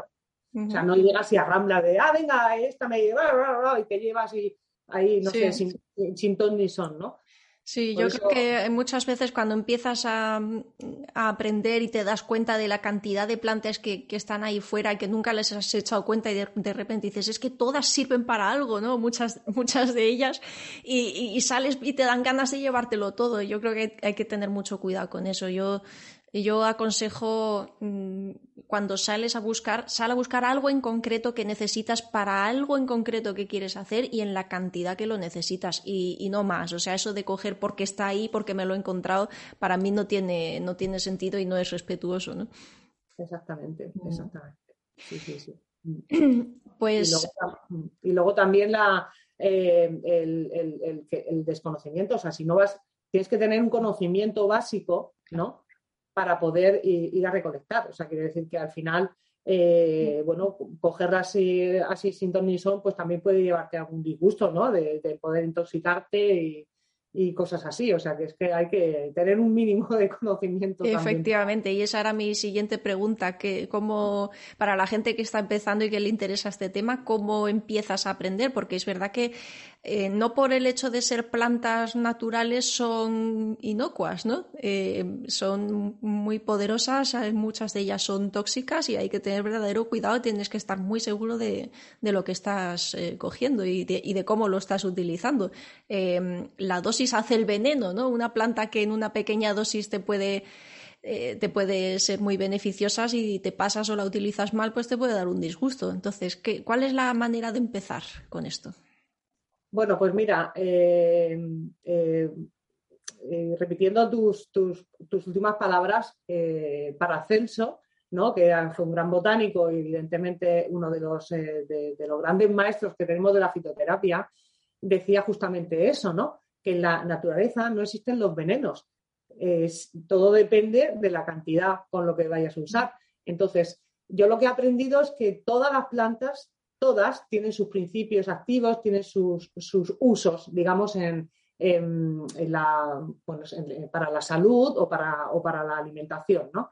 O sea, no llegas y a rambla de, ah, venga, esta me lleva, y te llevas y ahí, no sé, sin, sin ton ni son, ¿no? Sí, yo creo que muchas veces cuando empiezas a, aprender y te das cuenta de la cantidad de plantas que, están ahí fuera y que nunca les has echado cuenta y de, repente dices, es que todas sirven para algo, ¿no? Muchas, muchas de ellas y, y, sales y te dan ganas de llevártelo todo. Yo creo que hay que tener mucho cuidado con eso. Yo yo aconsejo mm, cuando sales a buscar, sal a buscar algo en concreto que necesitas para algo en concreto que quieres hacer y en la cantidad que lo necesitas y, no más. O sea, eso de coger porque está ahí, porque me lo he encontrado, para mí no tiene, no tiene sentido y no es respetuoso, ¿no? Exactamente, exactamente. Sí, sí, sí. Pues... Y luego, también la, eh, el, el desconocimiento, o sea, si no vas, tienes que tener un conocimiento básico, ¿no? Para poder ir, a recolectar. O sea, quiere decir que al final, eh, bueno, cogerla así, así sin ton ni son, pues también puede llevarte algún disgusto, ¿no? De, de poder intoxicarte y, y cosas así. O sea, que es que hay que tener un mínimo de conocimiento. Efectivamente, y esa era mi siguiente pregunta, que cómo, para la gente que está empezando y que le interesa este tema, ¿cómo empiezas a aprender? Porque es verdad que eh, no por el hecho de ser plantas naturales son inocuas, ¿no? Eh, son muy poderosas, muchas de ellas son tóxicas y hay que tener verdadero cuidado, tienes que estar muy seguro de, lo que estás eh, cogiendo y de, y de, cómo lo estás utilizando. la dosis hace el veneno, ¿no? Una planta que en una pequeña dosis te puede, te puede ser muy beneficiosa, si te pasas o la utilizas mal, pues te puede dar un disgusto. Entonces, ¿qué, ¿cuál es la manera de empezar con esto? Bueno, pues mira, eh, eh, repitiendo tus, tus, últimas palabras, para Celso, ¿no? que fue un gran botánico y evidentemente uno de los, de los grandes maestros que tenemos de la fitoterapia, decía justamente eso, ¿no? que en la naturaleza no existen los venenos. todo depende de la cantidad con lo que vayas a usar. Entonces, yo lo que he aprendido es que todas las plantas, todas, tienen sus principios activos, tienen sus, usos, digamos, en, para la salud o para, o para la alimentación, ¿no?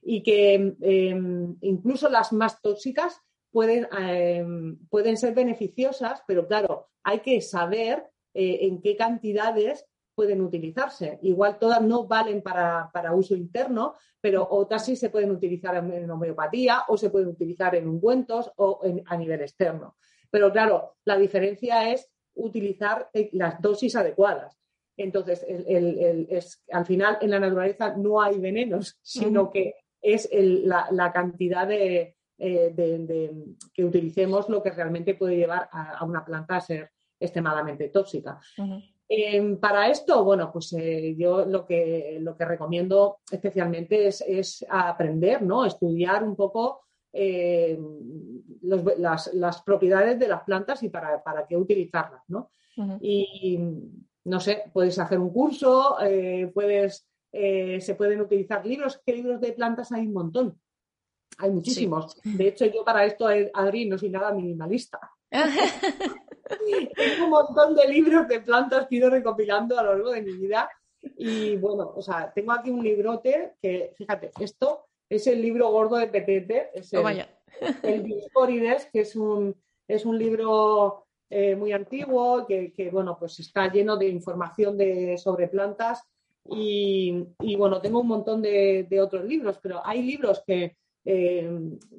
Y que em, incluso las más tóxicas pueden, em, pueden ser beneficiosas, pero claro, hay que saber eh, en qué cantidades pueden utilizarse. Igual todas no valen para, uso interno, pero otras sí se pueden utilizar en, homeopatía o se pueden utilizar en ungüentos o a nivel externo. Pero claro, la diferencia es utilizar eh, las dosis adecuadas. Entonces, al final en la naturaleza no hay venenos, sino que es la, cantidad eh, de, que utilicemos lo que realmente puede llevar a una planta a ser extremadamente tóxica. Em, para esto, bueno, pues eh, yo lo que, lo que recomiendo especialmente es, aprender, ¿no? Estudiar un poco em, las, propiedades de las plantas y para, qué utilizarlas, ¿no? Y no sé, puedes hacer un curso, eh, puedes, eh, se pueden utilizar libros, ¿qué libros de plantas hay un montón? Hay muchísimos. De hecho, yo para esto, Adri, no soy nada minimalista. Tengo un montón de libros de plantas que he ido recopilando a lo largo de mi vida. Y bueno, o sea, tengo aquí un librote que, fíjate, esto es el libro gordo de Petete, es el, oh, que es un, es un libro eh, muy antiguo que, bueno, pues está lleno de información de, sobre plantas. Y, bueno, tengo un montón de, otros libros, pero hay libros que eh,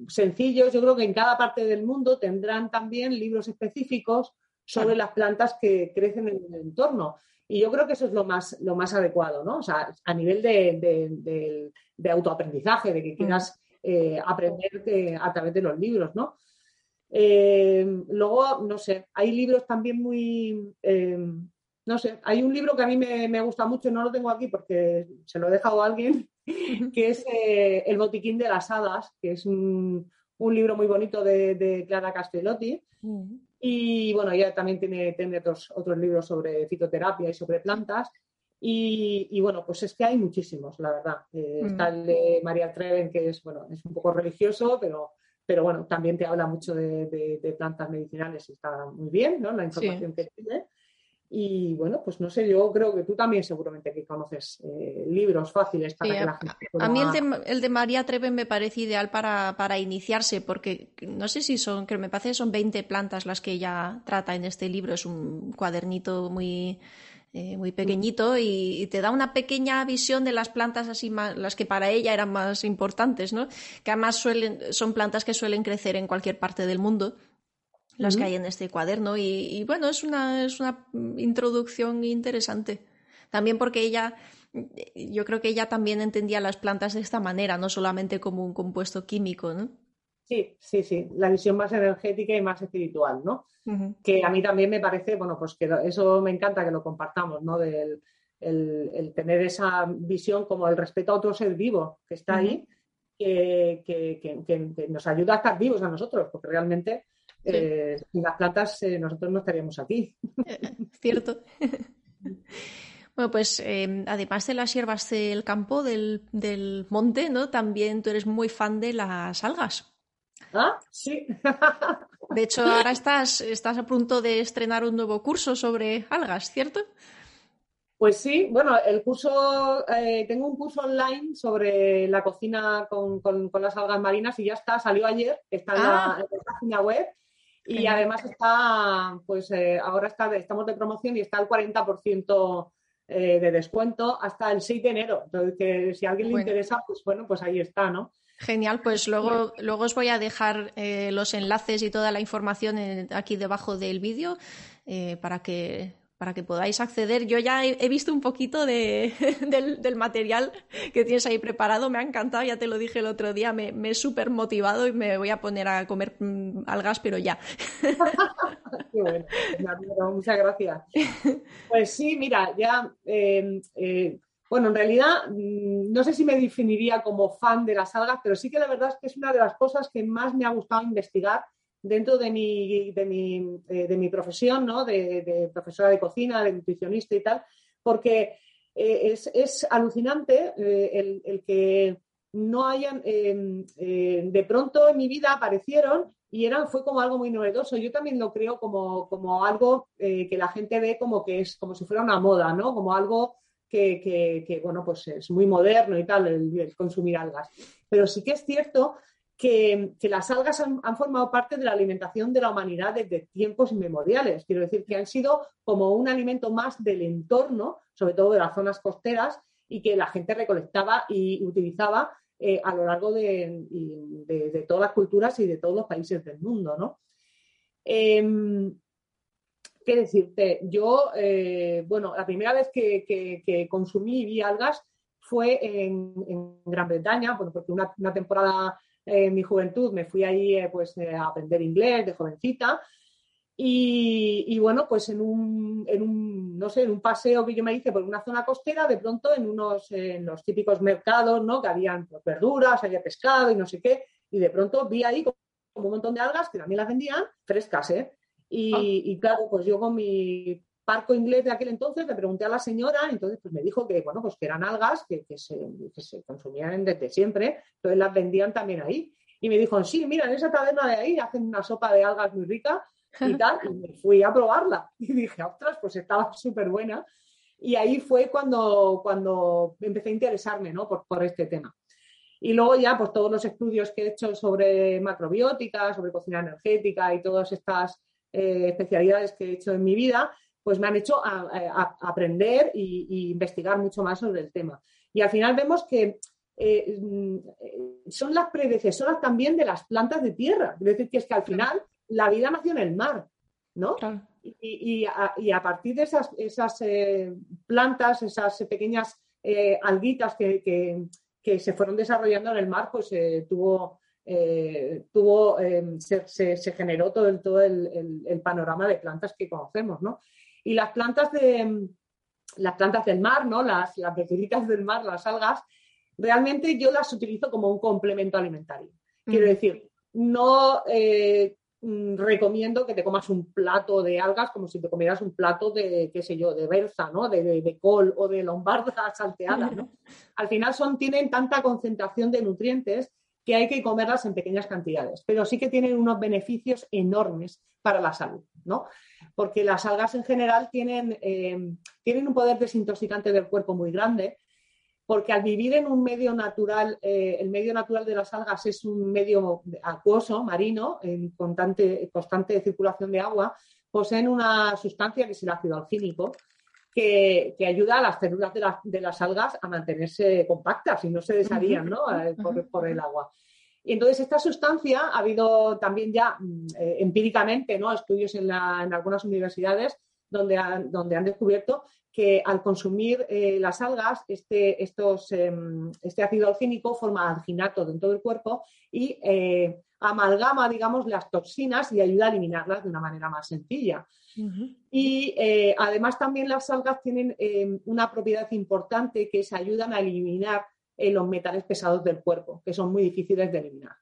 sencillos. Yo creo que en cada parte del mundo tendrán también libros específicos sobre las plantas que crecen en el entorno. Y yo creo que eso es lo más, lo más adecuado, ¿no? O sea, a nivel de, autoaprendizaje, de que quieras eh, aprender a través de los libros, ¿no? Eh, luego, no sé, hay libros también muy, eh, no sé, hay un libro que a mí me, gusta mucho, no lo tengo aquí porque se lo he dejado a alguien, que es El botiquín de las hadas, que es un, libro muy bonito de, Clara Castellotti. Y bueno, ella también tiene, tiene otros, otros libros sobre fitoterapia y sobre plantas. Y, bueno, pues es que hay muchísimos, la verdad. Eh, está el de María Treven, que es, bueno, es un poco religioso, pero, pero bueno, también te habla mucho de, plantas medicinales y está muy bien, ¿no? La información que tiene. Y bueno, pues no sé, yo creo que tú también seguramente que conoces eh, libros fáciles para que la gente A mí el de, el de, María Treven me parece ideal para, para, iniciarse, porque no sé si son, que me parece que son 20 plantas las que ella trata en este libro. Es un cuadernito muy, eh, muy pequeñito y, te da una pequeña visión de las plantas así las que para ella eran más importantes, ¿no? Que además suelen, son plantas que suelen crecer en cualquier parte del mundo las que hay en este cuaderno. Y, bueno, es una, es una introducción interesante. También porque ella, yo creo que ella también entendía las plantas de esta manera, no solamente como un compuesto químico, ¿no? Sí, sí, sí, la visión más energética y más espiritual, ¿no? Que a mí también me parece, bueno, pues que eso me encanta que lo compartamos, ¿no? Del el, tener esa visión como el respeto a otro ser vivo que está ahí, que, que, nos ayuda a estar vivos a nosotros, porque realmente eh, sin las plantas eh, nosotros no estaríamos aquí. Eh, cierto. Bueno, pues además de las hierbas del campo, del, del, monte, ¿no? También tú eres muy fan de las algas. Ah, sí. de hecho, ahora estás, estás a punto de estrenar un nuevo curso sobre algas, ¿cierto? Pues sí, bueno, el curso, tengo un curso online sobre la cocina con, las algas marinas y ya está, salió ayer, está en, la, ah. página web y además está, pues eh, ahora está, estamos de promoción y está al 40% eh, de descuento hasta el 6 de enero. Entonces, que si a alguien le interesa, pues bueno, pues ahí está, ¿no? Genial, pues luego, luego os voy a dejar eh, los enlaces y toda la información aquí debajo del vídeo para que para que podáis acceder. Yo ya he, visto un poquito de, del, material que tienes ahí preparado, me ha encantado, ya te lo dije el otro día, me, he súper motivado y me voy a poner a comer mm, algas, pero ya. Qué bueno, muchas gracias. Pues sí, mira, ya, eh, eh, bueno, en realidad mm, no sé si me definiría como fan de las algas, pero sí que la verdad es que es una de las cosas que más me ha gustado investigar dentro de mi, de mi, eh, de mi profesión, ¿no? De, profesora de cocina, de nutricionista y tal, porque eh, es, alucinante eh, el, que no hayan, de pronto en mi vida aparecieron y eran, fue como algo muy novedoso. Yo también lo creo como, como algo que la gente ve como que es como si fuera una moda, ¿no? Como algo que, que, bueno, pues es muy moderno y tal, el consumir algas. Pero sí que es cierto que, las algas han, formado parte de la alimentación de la humanidad desde tiempos inmemoriales. Quiero decir que han sido como un alimento más del entorno, sobre todo de las zonas costeras, y que la gente recolectaba y utilizaba eh, a lo largo de, todas las culturas y de todos los países del mundo. ¿no? Em, ¿Qué decirte? Yo, eh, bueno, la primera vez que, consumí y vi algas fue en, Gran Bretaña, porque una, una temporada en mi juventud me fui ahí eh, pues, eh, a aprender inglés de jovencita. Y, bueno, pues en un, en un, no sé, en un paseo que yo me hice por una zona costera, de pronto en unos, en los típicos mercados, ¿no? Que habían pues, verduras, había pescado y no sé qué, y de pronto vi ahí como un montón de algas que también las vendían frescas, ¿eh? Y, ah. y claro, pues yo con mi parco inglés de aquel entonces, le pregunté a la señora, entonces pues me dijo que, bueno, pues eran algas que, se, consumían desde siempre, entonces las vendían también ahí. Y me dijo, sí, mira, en esa taberna de ahí hacen una sopa de algas muy rica y tal, y me fui a probarla. Y dije, ostras, pues estaba súper buena. Y ahí fue cuando, cuando empecé a interesarme, ¿no? Por, por este tema. Y luego ya, pues todos los estudios que he hecho sobre macrobiótica, sobre cocina energética y todas estas eh, especialidades que he hecho en mi vida, pues me han hecho aprender e investigar mucho más sobre el tema. Y al final vemos que eh, mm, son las predecesoras también de las plantas de tierra. Es decir, que es que al final la vida nació en el mar, ¿no? y, a, partir de esas, esas eh, plantas, esas pequeñas eh, alguitas que, se fueron desarrollando en el mar, pues tuvo, tuvo se, se, generó todo, el, todo el, panorama de plantas que conocemos, ¿no? Y las plantas de las plantas del mar, ¿no? Las, las del mar, las algas, realmente yo las utilizo como un complemento alimentario. Quiero decir, no eh, mm, recomiendo que te comas un plato de algas como si te comieras un plato de, qué sé yo, de berza, ¿no? De, col o de lombarda salteada, ¿no? Al final son, tienen tanta concentración de nutrientes que hay que comerlas en pequeñas cantidades, pero sí que tienen unos beneficios enormes para la salud, ¿no? Porque las algas en general tienen, eh, tienen un poder desintoxicante del cuerpo muy grande porque al vivir en un medio natural, eh, el medio natural de las algas es un medio acuoso, marino, en constante, constante circulación de agua, poseen una sustancia que es el ácido algínico, que, ayuda a las células de, las algas a mantenerse compactas y no se desharían eh, por, el agua. Y entonces esta sustancia ha habido también ya mm, eh, empíricamente ¿no? estudios en, en algunas universidades donde han, donde han descubierto que al consumir eh, las algas, este, estos, em, este ácido alcínico forma alginato dentro del cuerpo y eh, amalgama, digamos, las toxinas y ayuda a eliminarlas de una manera más sencilla. Y eh, además también las algas tienen em, una propiedad importante que es ayudan a eliminar los metales pesados del cuerpo, que son muy difíciles de eliminar.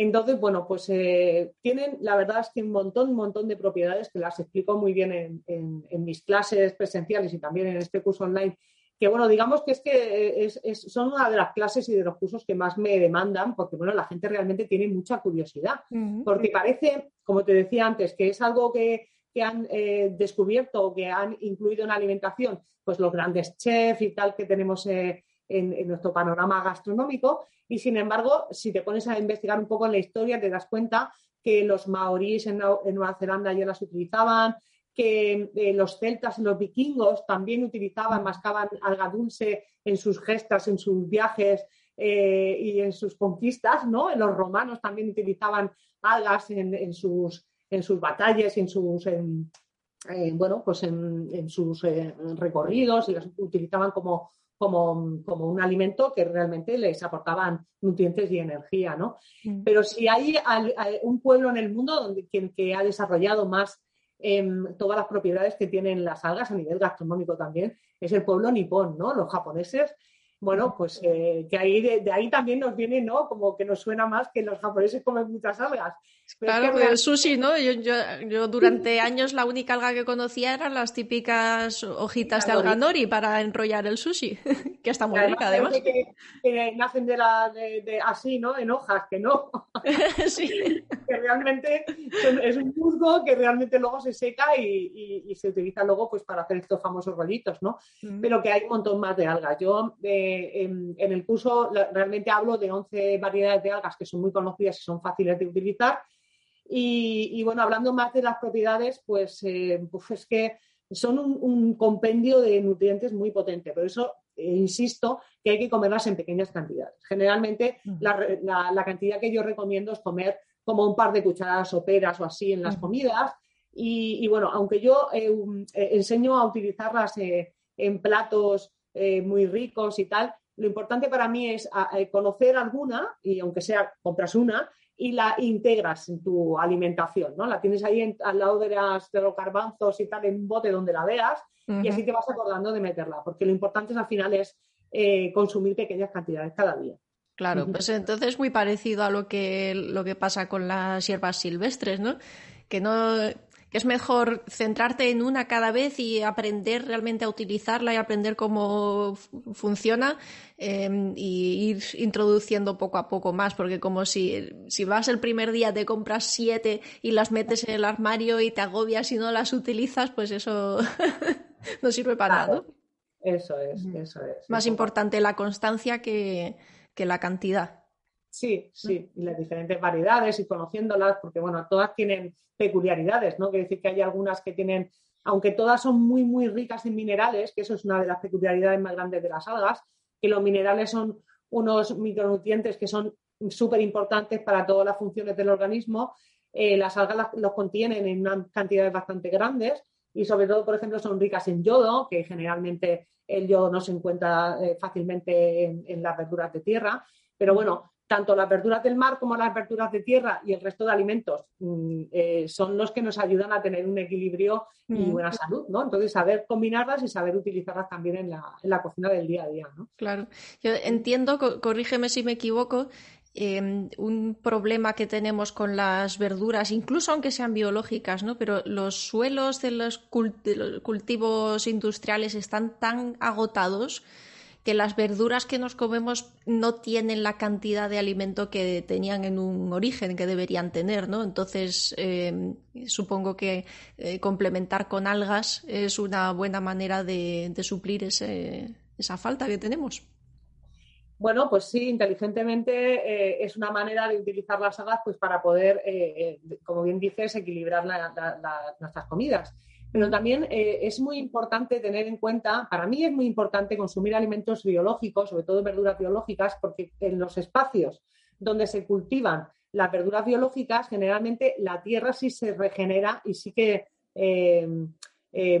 Entonces, bueno, pues eh, tienen, la verdad es que un montón, un montón de propiedades que las explico muy bien en, mis clases presenciales y también en este curso online. Que bueno, digamos que es que eh, son una de las clases y de los cursos que más me demandan, porque bueno, la gente realmente tiene mucha curiosidad. Porque parece, como te decía antes, que es algo que, han eh, descubierto o que han incluido en la alimentación, pues los grandes chefs y tal que tenemos en, nuestro panorama gastronómico. Y sin embargo, si te pones a investigar un poco en la historia, te das cuenta que los maoríes en, Nueva Zelanda ya las utilizaban, que eh, los celtas y los vikingos también utilizaban, mascaban alga dulce en sus gestas, en sus viajes eh, y en sus conquistas, ¿no? Los romanos también utilizaban algas en, sus, en sus batallas, en sus, bueno, pues en, sus eh, recorridos y las utilizaban como, como, un alimento que realmente les aportaban nutrientes y energía, ¿no? Mm. Pero si hay, un pueblo en el mundo donde, que, ha desarrollado más em, todas las propiedades que tienen las algas a nivel gastronómico también, es el pueblo nipón, ¿no? Los japoneses bueno, pues eh, que ahí de, ahí también nos viene, ¿no? Como que nos suena más que los japoneses comen muchas algas. Claro, el sushi, ¿no? Yo, yo, durante años la única alga que conocía eran las típicas hojitas de alga nori para enrollar el sushi, que está muy rica además. Que, nacen de, la, de, así, ¿no? En hojas, que no. sí. que realmente es un musgo que realmente luego se seca y, y, se utiliza luego pues para hacer estos famosos rollitos, ¿no? Mm. Pero que hay un montón más de algas. Yo... Eh, en, el curso realmente hablo de 11 variedades de algas que son muy conocidas y son fáciles de utilizar. Y, bueno, hablando más de las propiedades, pues, eh, pues es que son un, compendio de nutrientes muy potente. Por eso eh, insisto que hay que comerlas en pequeñas cantidades. Generalmente mm. la, cantidad que yo recomiendo es comer como un par de cucharadas soperas o así en las mm. comidas. Y, bueno, aunque yo enseño a utilizarlas en platos eh, muy ricos y tal. Lo importante para mí es conocer alguna, y aunque sea compras una, y la integras en tu alimentación, ¿no? La tienes ahí al lado de, las, de los garbanzos y tal, en un bote donde la veas, y así te vas acordando de meterla, porque lo importante es, al final es eh, consumir pequeñas cantidades cada día. Claro, pues entonces muy parecido a lo que, lo que pasa con las hierbas silvestres, ¿no? Que no que es mejor centrarte en una cada vez y aprender realmente a utilizarla y aprender cómo funciona em, y ir introduciendo poco a poco más, porque como si, si vas el primer día te compras siete y las metes en el armario y te agobias y no las utilizas, pues eso no sirve para nada. Eso es, eso es. Más importante la constancia que, que la cantidad. Sí, sí, y las diferentes variedades y conociéndolas, porque bueno, todas tienen peculiaridades, ¿no? Quiere decir que hay algunas que tienen, aunque todas son muy, muy ricas en minerales, que eso es una de las peculiaridades más grandes de las algas, que los minerales son unos micronutrientes que son súper importantes para todas las funciones del organismo. eh, las algas los contienen en unas cantidades bastante grandes y sobre todo, por ejemplo, son ricas en yodo, que generalmente el yodo no se encuentra eh, fácilmente en, las verduras de tierra. Pero bueno, tanto las verduras del mar como las verduras de tierra y el resto de alimentos mm, eh, son los que nos ayudan a tener un equilibrio y mm. buena salud, ¿no? Entonces, saber combinarlas y saber utilizarlas también en la, en la cocina del día a día, ¿no? Claro. Yo entiendo, corrígeme si me equivoco, Em, un problema que tenemos con las verduras, incluso aunque sean biológicas, ¿no? Pero los suelos de los, cultivos industriales están tan agotados que las verduras que nos comemos no tienen la cantidad de alimento que tenían en un origen que deberían tener, ¿no? Entonces, em, supongo que eh, complementar con algas es una buena manera de, suplir esa falta que tenemos. Bueno, pues sí, inteligentemente eh, es una manera de utilizar las algas pues, para poder, eh, eh, como bien dices, equilibrar nuestras comidas. Pero también es muy importante tener en cuenta, para mí es muy importante consumir alimentos biológicos, sobre todo verduras biológicas, porque en los espacios donde se cultivan las verduras biológicas, generalmente la tierra sí se regenera y sí que,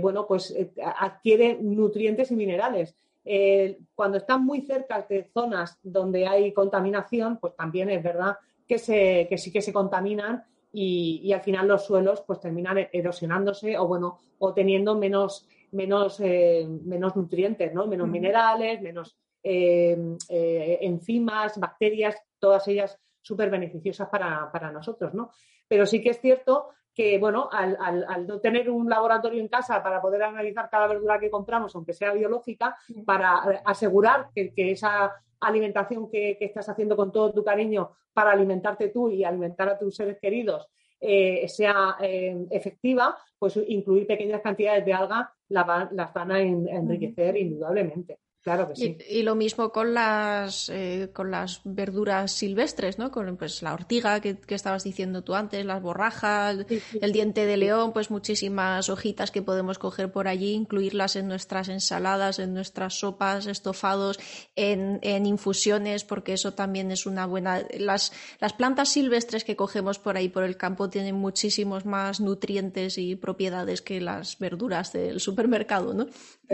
bueno, pues adquiere nutrientes y minerales. Eh, cuando están muy cerca de zonas donde hay contaminación, pues también es verdad que, se, sí que se contaminan y, al final los suelos pues terminan erosionándose o bueno, o teniendo menos, menos, eh, menos nutrientes, ¿no? menos minerales, menos eh, enzimas, bacterias, todas ellas súper beneficiosas para, para, nosotros, ¿no? Pero sí que es cierto que, bueno, al, no tener un laboratorio en casa para poder analizar cada verdura que compramos, aunque sea biológica, para eh, asegurar que, esa alimentación que, estás haciendo con todo tu cariño para alimentarte tú y alimentar a tus seres queridos eh, sea eh, efectiva, pues incluir pequeñas cantidades de alga las van a enriquecer indudablemente. Claro que sí. Y, lo mismo con las, eh, con las verduras silvestres, ¿no? Con pues, la ortiga que, estabas diciendo tú antes, las borrajas, el diente de león, pues muchísimas hojitas que podemos coger por allí, incluirlas en nuestras ensaladas, en nuestras sopas, estofados, en, en infusiones, porque eso también es una buena. Las, las plantas silvestres que cogemos por ahí por el campo tienen muchísimos más nutrientes y propiedades que las verduras del supermercado, ¿no?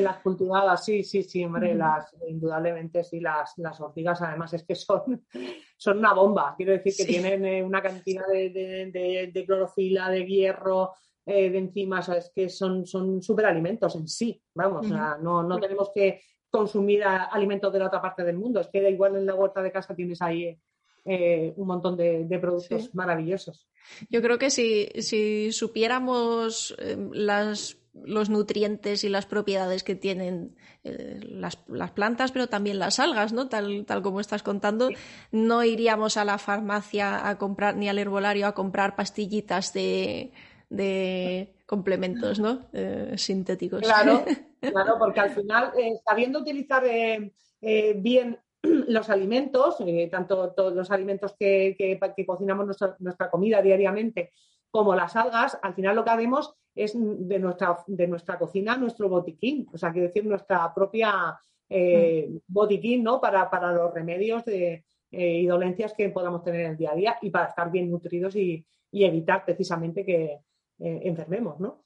las cultivadas, sí, sí, sí, hombre, las, indudablemente sí, las, las ortigas además es que son, son una bomba. Quiero decir que tienen eh, una cantidad de, de, clorofila, de hierro, eh, de enzimas, es que son, son superalimentos en sí, vamos, no, no tenemos que consumir alimentos de la otra parte del mundo, es que da igual en la huerta de casa tienes ahí eh, un montón de, productos maravillosos. Yo creo que si, si supiéramos las los nutrientes y las propiedades que tienen eh, las, plantas, pero también las algas, ¿no? Tal, tal como estás contando, no iríamos a la farmacia a comprar, ni al herbolario a comprar pastillitas de, complementos, ¿no? Eh, sintéticos. Claro, claro, porque al final, eh, sabiendo utilizar bien los alimentos, tanto todos los alimentos que, que, cocinamos nuestra comida diariamente, como las algas, al final lo que haremos es de nuestra, de nuestra cocina nuestro botiquín, o sea, quiero decir, nuestra propia eh, mm. botiquín, ¿no? Para, los remedios de, eh, y dolencias que podamos tener en el día a día y para estar bien nutridos y, evitar precisamente que eh, enfermemos, ¿no?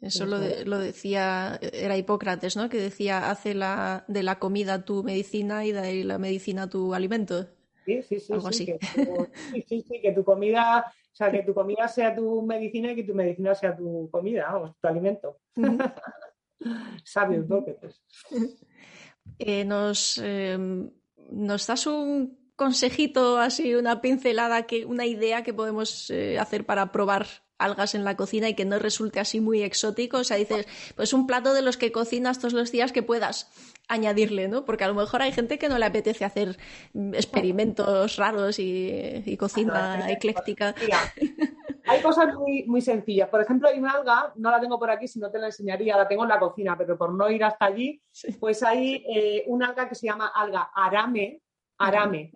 Eso lo, lo, decía, era Hipócrates, ¿no? Que decía, hace la, de la comida tu medicina y de la medicina tu alimento. Sí, sí, sí. sí, sí, sí, que tu comida o sea, que tu comida sea tu medicina y que tu medicina sea tu comida, vamos, tu alimento. Sabio pues. eh, nos, em, nos das un consejito, así, una pincelada, que, una idea que podemos eh, hacer para probar algas en la cocina y que no resulte así muy exótico. O sea, dices, pues un plato de los que cocinas todos los días que puedas añadirle, ¿no? Porque a lo mejor hay gente que no le apetece hacer experimentos raros y, cocina ecléctica. hay cosas muy, muy sencillas. Por ejemplo, hay una alga, no la tengo por aquí, si no te la enseñaría, la tengo en la cocina, pero por no ir hasta allí, pues hay eh, una alga que se llama alga arame, arame,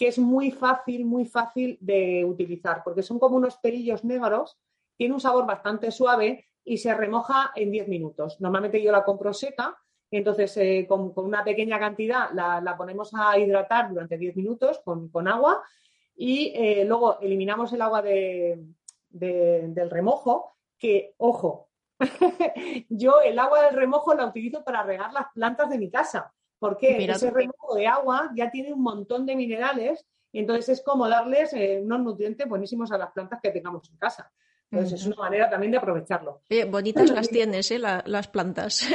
que es muy fácil, muy fácil de utilizar, porque son como unos pelillos negros, tiene un sabor bastante suave y se remoja en 10 minutos. Normalmente yo la compro seca, entonces eh, con, una pequeña cantidad la, ponemos a hidratar durante 10 minutos con, agua y eh, luego eliminamos el agua del remojo, que, ojo, yo el agua del remojo la utilizo para regar las plantas de mi casa, porque ese remojo de agua ya tiene un montón de minerales y entonces es como darles eh, unos nutrientes buenísimos a las plantas que tengamos en casa. Entonces es una manera también de aprovecharlo. bonitas las tienes, ¿eh? las plantas.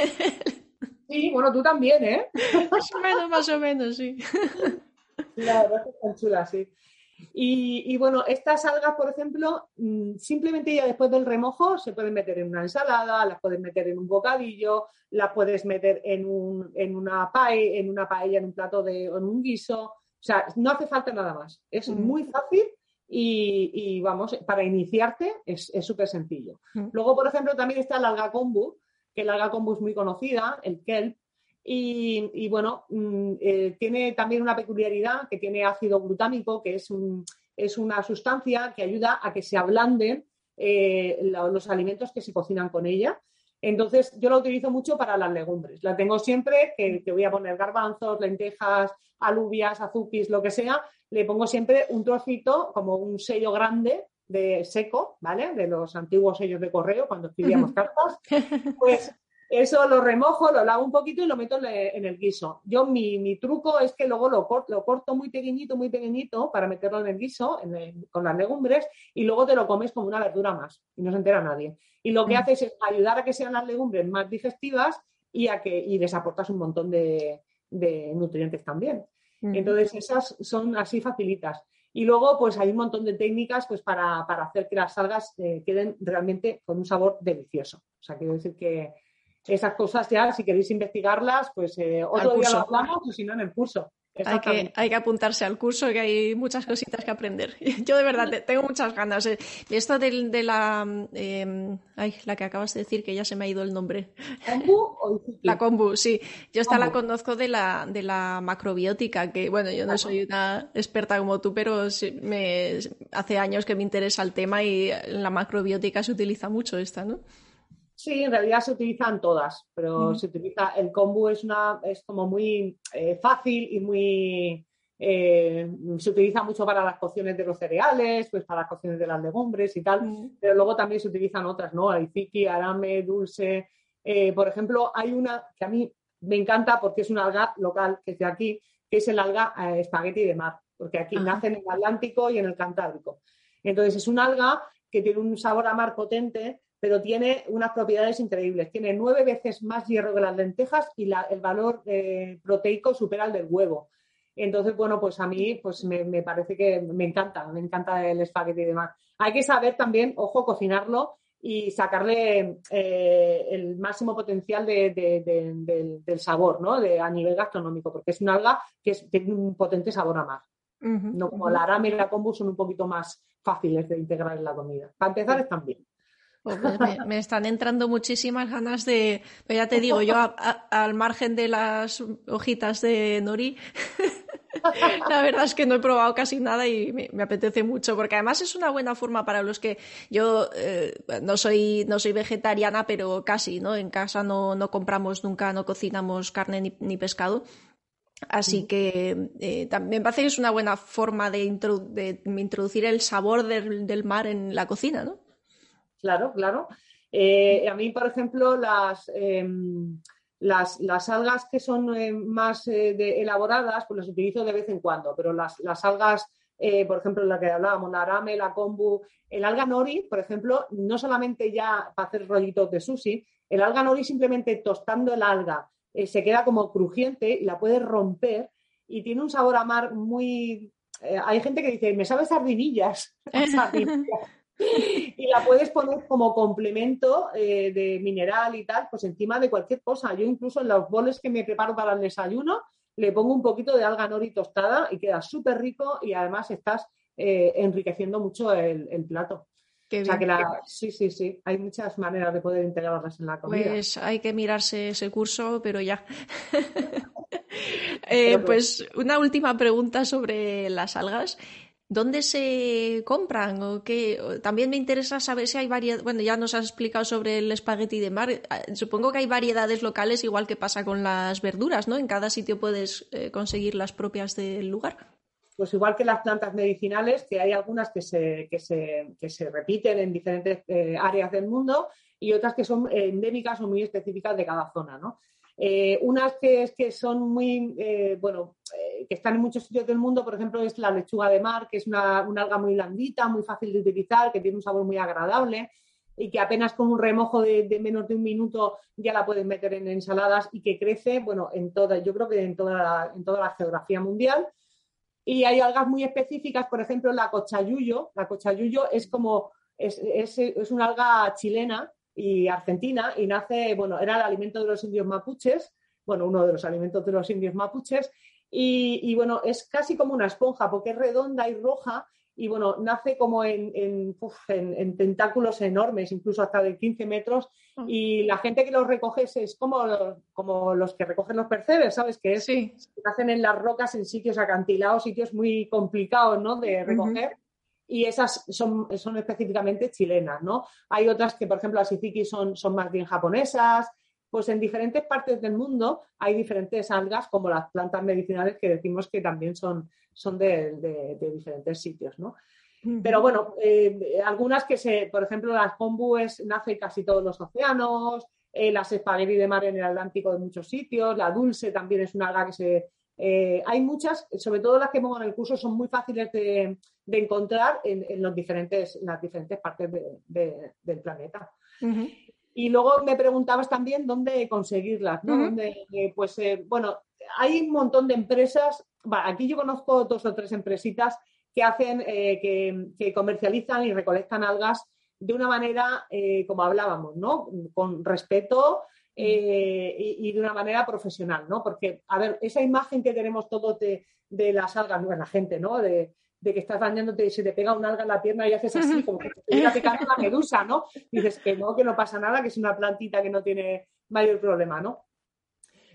Sí, bueno, tú también, ¿eh? Más o menos, más o menos, sí. La verdad es que están chulas, sí. Y, bueno, estas algas, por ejemplo, mm, simplemente ya después del remojo se pueden meter en una ensalada, las puedes meter en un bocadillo, las puedes meter en, un, en una paella, en una paella, en un plato de, en un guiso. O sea, no hace falta nada más. Es mm. muy fácil y, vamos, para iniciarte es súper sencillo. Mm. Luego, por ejemplo, también está el alga kombu, que el alga kombu es muy conocida, el kelp, y, bueno, mm, eh, tiene también una peculiaridad que tiene ácido glutámico, que es, es una sustancia que ayuda a que se ablanden eh, los alimentos que se cocinan con ella. Entonces, yo la utilizo mucho para las legumbres. La tengo siempre, que, voy a poner garbanzos, lentejas, alubias, azupis, lo que sea. Le pongo siempre un trocito, como un sello grande de seco, ¿vale? De los antiguos sellos de correo, cuando escribíamos cartas. Pues eso lo remojo, lo lavo un poquito y lo meto en el guiso. Yo mi, truco es que luego lo corto, lo corto muy pequeñito, muy pequeñito para meterlo en el guiso con las legumbres y luego te lo comes como una verdura más y no se entera nadie. Y lo que mm. haces es ayudar a que sean las legumbres más digestivas y a que y les aportas un montón de, nutrientes también. Mm. Entonces esas son así facilitas. Y luego, pues hay un montón de técnicas pues, para, hacer que las algas eh, queden realmente con un sabor delicioso. O sea, quiero decir que, esas cosas ya, si queréis investigarlas, pues eh, otro día lo hablamos o si no en el curso. Hay que, hay que, apuntarse al curso, que hay muchas cositas que aprender. Yo de verdad tengo muchas ganas. Eh. Esto de, la... Em, ay, la que acabas de decir, que ya se me ha ido el nombre. ¿Kombu o La kombu, sí. Yo esta la conozco de la, de la macrobiótica, que bueno, yo no soy una experta como tú, pero me, hace años que me interesa el tema y la macrobiótica se utiliza mucho esta, ¿no? Sí, en realidad se utilizan todas, pero se utiliza el kombu es una es como muy eh, fácil y muy eh, se utiliza mucho para las cocciones de los cereales, pues para las cocciones de las legumbres y tal, pero luego también se utilizan otras, ¿no? Aiziki, arame, dulce. Eh, por ejemplo, hay una que a mí me encanta porque es una alga local que es de aquí, que es el alga espagueti de mar, porque aquí nace en el Atlántico y en el Cantábrico. Entonces es una alga que tiene un sabor a mar potente pero tiene unas propiedades increíbles. Tiene nueve veces más hierro que las lentejas y el valor eh, proteico supera el del huevo. Entonces, bueno, pues a mí pues me, parece que me encanta, me encanta el espagueti y demás. Hay que saber también, ojo, cocinarlo y sacarle eh, el máximo potencial del, sabor, ¿no? A nivel gastronómico, porque es un alga que tiene un potente sabor a mar. no como la arame y la kombu son un poquito más fáciles de integrar en la comida. Para empezar, están bien. Pues me, están entrando muchísimas ganas de, pues ya te digo, yo al margen de las hojitas de nori, la verdad es que no he probado casi nada y me, apetece mucho, porque además es una buena forma para los que yo eh, no soy no soy vegetariana, pero casi, ¿no? En casa no, no compramos nunca, no cocinamos carne ni, pescado. Así que eh, también me parece que es una buena forma de, introducir el sabor del mar en la cocina, ¿no? Claro, claro. Eh, a mí, por ejemplo, las, em, las, algas que son eh, más eh, elaboradas, pues las utilizo de vez en cuando, pero las, algas, por ejemplo, la que hablábamos, la arame, la kombu, el alga nori, por ejemplo, no solamente ya para hacer rollitos de sushi, el alga nori simplemente tostando el alga se queda como crujiente y la puedes romper y tiene un sabor a mar muy... hay gente que dice, me sabe sardinillas. sardinillas y la puedes poner como complemento eh, de mineral y tal, pues encima de cualquier cosa. Yo incluso en los boles que me preparo para el desayuno le pongo un poquito de alga nori tostada y queda súper rico y además estás eh, enriqueciendo mucho el, plato. o sea que sí, sí, sí, hay muchas maneras de poder integrarlas en la comida. Pues hay que mirarse ese curso, pero ya. Eh, pues una última pregunta sobre las algas. ¿Dónde se compran? O qué? También me interesa saber si hay variedad. Bueno, ya nos has explicado sobre el espagueti de mar. Ah, supongo que hay variedades locales, igual que pasa con las verduras, ¿no? En cada sitio puedes eh, conseguir las propias del lugar. pues igual que las plantas medicinales, que hay algunas que se, que se, repiten en diferentes eh, áreas del mundo y otras que son endémicas o muy específicas de cada zona, ¿no? Eh, unas que, que son muy, eh, bueno, que están en muchos sitios del mundo, por ejemplo, es la lechuga de mar, que es una, alga muy blandita, muy fácil de utilizar, que tiene un sabor muy agradable y que apenas con un remojo de, menos de un minuto ya la puedes meter en ensaladas y que crece, bueno, en toda, yo creo que en toda en toda la geografía mundial. Y hay algas muy específicas, por ejemplo, la cochayuyo. La cochayuyo es como, es, es, una alga chilena y argentina y nace, bueno, era el alimento de los indios mapuches, bueno, uno de los alimentos de los indios mapuches. Y, bueno, es casi como una esponja porque es redonda y roja y bueno, nace como en, en, tentáculos enormes, incluso hasta de 15 metros, mm. y la gente que los recoge es como, como los que recogen los percebes, ¿sabes? Que es, sí. nacen en las rocas en sitios acantilados, sitios muy complicados, ¿no? De recoger. Y esas son, son específicamente chilenas, ¿no? Hay otras que, por ejemplo, las iziki son, son más bien japonesas, pues en diferentes partes del mundo hay diferentes algas, como las plantas medicinales que decimos que también son, son de, diferentes sitios, ¿no? Pero bueno, eh, algunas que se, por ejemplo, las kombus nacen casi todos los océanos, eh, las espagueti de mar en el Atlántico de muchos sitios, la dulce también es una alga que se... Eh, hay muchas, sobre todo las que pongo en el curso, son muy fáciles de, encontrar en, los diferentes, las diferentes partes del planeta. Y luego me preguntabas también dónde conseguirlas, ¿no? Eh, pues eh, bueno, hay un montón de empresas, aquí yo conozco dos o tres empresitas que hacen, eh, que, comercializan y recolectan algas de una manera, como hablábamos, ¿no? Con respeto y, de una manera profesional, ¿no? Porque, a ver, esa imagen que tenemos todos de, de las algas, de la gente, ¿no? De, de que estás bañándote y se te pega un alga en la pierna y haces así, como que te estuviera picando una medusa, ¿no? dices que no, que no pasa nada, que es una plantita que no tiene mayor problema, ¿no?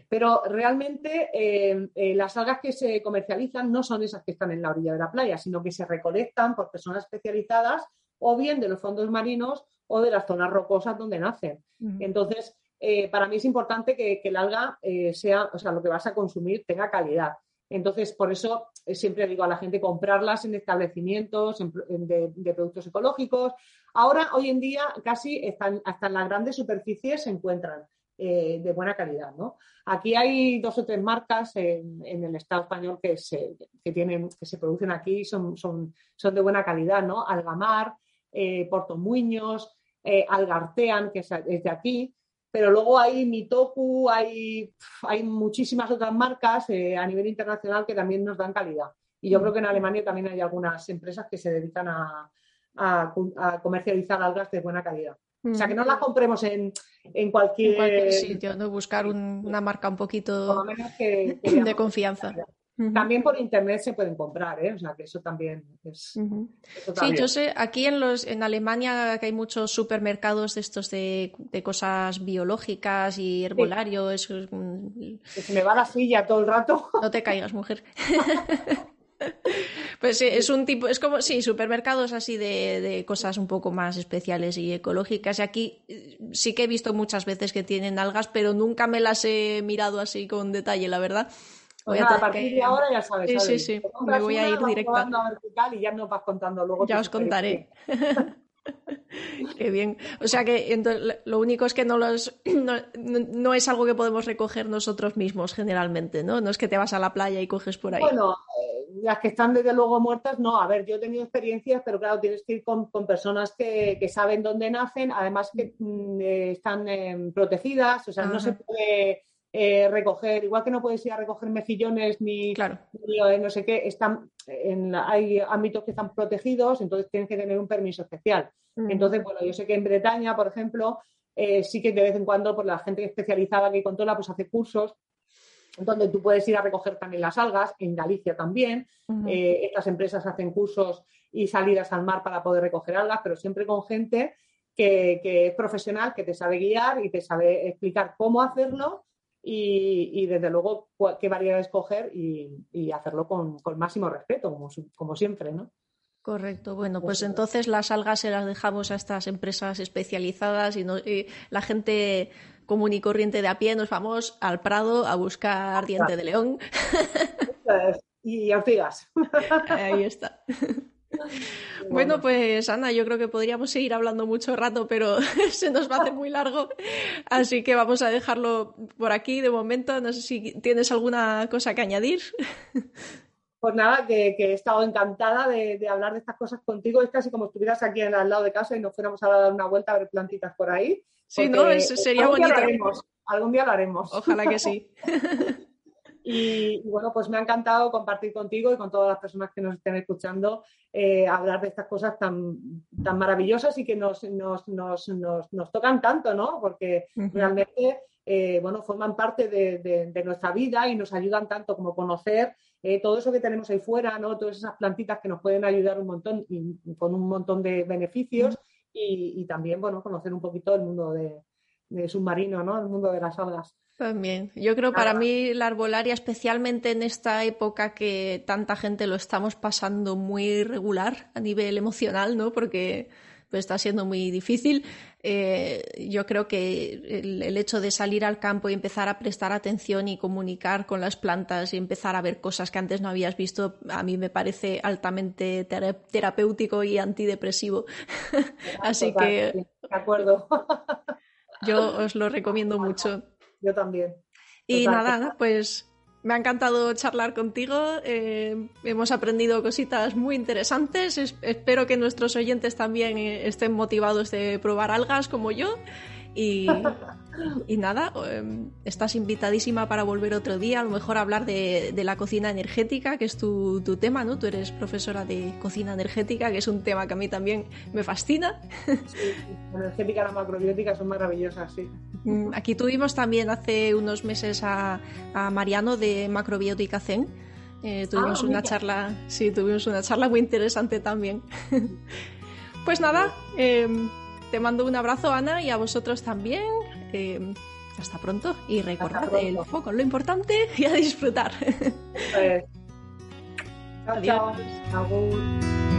Pero realmente eh, eh, las algas que se comercializan no son esas que están en la orilla de la playa, sino que se recolectan por personas especializadas o bien de los fondos marinos o de las zonas rocosas donde nacen. Entonces, eh, para mí es importante que, que el alga sea, o sea, lo que vas a consumir tenga calidad. Entonces, por eso eh, siempre digo a la gente comprarlas en establecimientos de, productos ecológicos. Ahora, hoy en día, casi están, hasta en las grandes superficies se encuentran eh, de buena calidad. ¿no? Aquí hay dos o tres marcas en, el Estado español que se, tienen, que se producen aquí y son, son, son de buena calidad. ¿no? Algamar, eh, Portomuños, eh, Algartean, que es de aquí pero luego hay Mitoku, hay, hay muchísimas otras marcas eh, a nivel internacional que también nos dan calidad. Y yo creo que en Alemania también hay algunas empresas que se dedican a, comercializar algas de buena calidad. O sea, que no las compremos en, cualquier... sitio, ¿no? Buscar una marca un poquito de confianza. También por internet se pueden comprar, ¿eh? O sea, que eso también es. Sí, yo sé, aquí en los en Alemania que hay muchos supermercados de estos de, cosas biológicas y herbolario. Eso se me va la silla todo el rato. No te caigas, mujer. Pues sí, es un tipo, es como, sí, supermercados así de, de, cosas un poco más especiales y ecológicas. Y aquí eh, sí que he visto muchas veces que tienen algas, pero nunca me las he mirado así con detalle, la verdad. Voy a, partir de ahora ya sabes. Sí, sí, sí. Me voy a ir directa. y ya nos vas contando luego. Ya os contaré. Qué bien. O sea que lo único es que no, los, no, es algo que podemos recoger nosotros mismos generalmente, ¿no? No es que te vas a la playa y coges por ahí. Bueno, eh, las que están desde luego muertas, no. A ver, yo he tenido experiencias, pero claro, tienes que ir con, personas que, saben dónde nacen, además que mm, eh, están eh, protegidas, o sea, no se puede eh, recoger, igual que no puedes ir a recoger mejillones ni, eh, no sé qué, están en hay ámbitos que están protegidos, entonces tienes que tener un permiso especial. Mm. Entonces, bueno, yo sé que en Bretaña, por ejemplo, eh, sí que de vez en cuando por pues, la gente especializada que controla pues hace cursos donde tú puedes ir a recoger también las algas, en Galicia también. estas empresas hacen cursos y salidas al mar para poder recoger algas, pero siempre con gente que, que, es profesional, que te sabe guiar y te sabe explicar cómo hacerlo y, desde luego qué variedad escoger y, hacerlo con, máximo respeto, como, siempre, ¿no? Correcto. Bueno, pues entonces las algas se las dejamos a estas empresas especializadas y, la gente común y corriente de a pie nos vamos al Prado a buscar diente de león. y ortigas. Ahí está. Bueno, pues Ana, yo creo que podríamos seguir hablando mucho rato, pero se nos va a hacer muy largo, así que vamos a dejarlo por aquí de momento. No sé si tienes alguna cosa que añadir. Pues nada, que, he estado encantada de, hablar de estas cosas contigo. Es casi como estuvieras aquí al lado de casa y nos fuéramos a dar una vuelta a ver plantitas por ahí. Sí, no, sería bonito. algún día lo haremos. Ojalá que sí. Y, bueno, pues me ha encantado compartir contigo y con todas las personas que nos estén escuchando, eh, hablar de estas cosas tan, tan maravillosas y que nos, nos, nos, nos tocan tanto, ¿no? Porque realmente, eh, bueno, forman parte de, de, nuestra vida y nos ayudan tanto como conocer eh, todo eso que tenemos ahí fuera, ¿no? Todas esas plantitas que nos pueden ayudar un montón y con un montón de beneficios y, y, también, bueno, conocer un poquito el mundo de, de submarino, ¿no? El mundo de las algas. También. Yo creo para mí la arbolaria, especialmente en esta época que tanta gente lo estamos pasando muy regular a nivel emocional, ¿no? Porque pues, está siendo muy difícil. Eh, yo creo que el, hecho de salir al campo y empezar a prestar atención y comunicar con las plantas y empezar a ver cosas que antes no habías visto, a mí me parece altamente terapéutico y antidepresivo. Así que. De acuerdo. yo os lo recomiendo mucho yo también. Y nada, pues me ha encantado charlar contigo. Eh, hemos aprendido cositas muy interesantes. espero que nuestros oyentes también eh, estén motivados de probar algas como yo. Y, y nada, em, estás invitadísima para volver otro día, a lo mejor hablar de, la cocina energética, que es tu, tema, ¿no? Tú eres profesora de cocina energética, que es un tema que a mí también me fascina. Sí, la energética, la macrobiótica son maravillosas, sí. Mm, aquí tuvimos también hace unos meses a, Mariano de Macrobiótica Zen. Eh, tuvimos ah, una charla, sí, tuvimos una charla muy interesante también. pues nada, em, te mando un abrazo, Ana, y a vosotros también. Eh, hasta pronto y recordad el foco, lo importante y a disfrutar. Pues, chao, Adiós. chao.